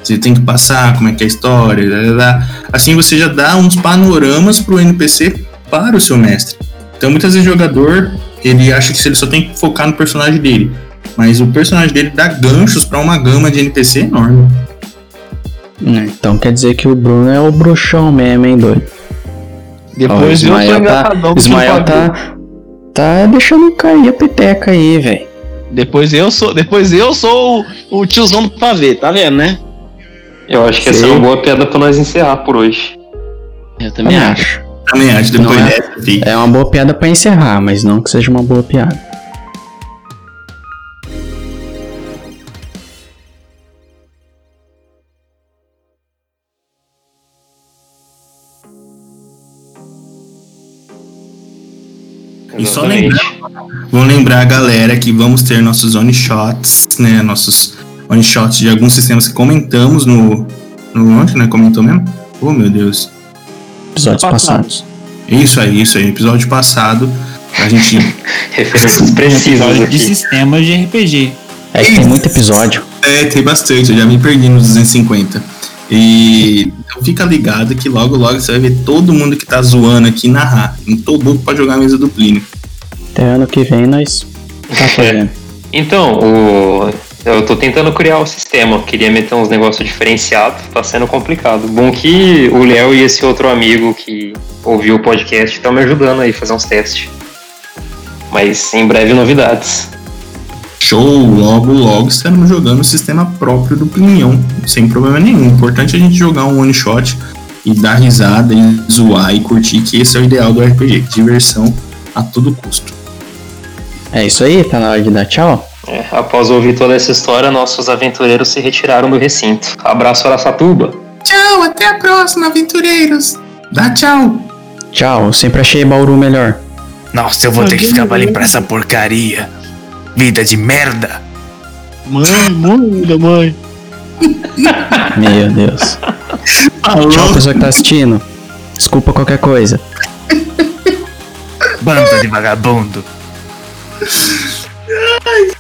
[SPEAKER 3] Você tem que passar como é que é a história, lá, lá, lá. assim você já dá uns panoramas pro NPC para o seu mestre. Então muitas vezes o jogador ele acha que ele só tem que focar no personagem dele, mas o personagem dele dá ganchos para uma gama de NPC enorme.
[SPEAKER 2] É, Então quer dizer que o Bruno é o bruxão mesmo, hein, doido?
[SPEAKER 7] Depois
[SPEAKER 2] Ó,
[SPEAKER 7] eu sou
[SPEAKER 2] Ismael tá. Ismael tá, tá deixando cair a peteca aí, velho.
[SPEAKER 7] Depois eu sou, depois eu sou o, o tiozão do pavê, tá vendo, né?
[SPEAKER 1] Eu acho que essa é uma boa piada pra nós encerrar por hoje.
[SPEAKER 7] Eu
[SPEAKER 2] Também acho.
[SPEAKER 3] Também acho, depois
[SPEAKER 2] Não é-
[SPEAKER 3] dessa.
[SPEAKER 2] É uma boa piada pra encerrar, mas não que seja uma boa piada.
[SPEAKER 3] E só
[SPEAKER 1] Exatamente.
[SPEAKER 3] lembrar, vou lembrar a galera que vamos ter nossos one shots, né? Nossos one shots de alguns sistemas que comentamos no. no onde, né? Comentou mesmo? Oh meu Deus.
[SPEAKER 2] Episódios
[SPEAKER 7] Passado.
[SPEAKER 2] passados.
[SPEAKER 3] Isso aí, isso aí. Episódio passado. A gente.
[SPEAKER 1] Referências precisas
[SPEAKER 8] de sistemas de RPG.
[SPEAKER 2] É que tem muito episódio.
[SPEAKER 3] é, tem bastante, eu já me perdi nos 250. E então fica ligado que logo logo você vai ver todo mundo que tá zoando aqui narrar. Não tô louco pra jogar a mesa do Plínio.
[SPEAKER 2] Até ano que vem nós tá fazendo.
[SPEAKER 1] Então, o... eu tô tentando criar o sistema. Queria meter uns negócios diferenciados, tá sendo complicado. Bom que o Léo e esse outro amigo que ouviu o podcast estão me ajudando aí a fazer uns testes. Mas em breve novidades.
[SPEAKER 3] Show! Logo, logo estaremos jogando o sistema próprio do Plinion, sem problema nenhum. O importante é a gente jogar um one shot e dar risada e zoar e curtir, que esse é o ideal do RPG. Diversão a todo custo.
[SPEAKER 2] É isso aí, tá na hora de dar tchau.
[SPEAKER 1] É, após ouvir toda essa história, nossos aventureiros se retiraram do recinto. Abraço Araçatuba.
[SPEAKER 3] Tchau, até a próxima, aventureiros! Dá tchau!
[SPEAKER 2] Tchau, eu sempre achei Bauru melhor.
[SPEAKER 4] Nossa, eu vou ter que ficar pra limpar essa porcaria. Vida de merda.
[SPEAKER 7] Mãe, mãe, mãe.
[SPEAKER 2] Meu Deus. Tchau, pessoa que tá assistindo. Desculpa qualquer coisa.
[SPEAKER 4] Bando de vagabundo.
[SPEAKER 3] Ai,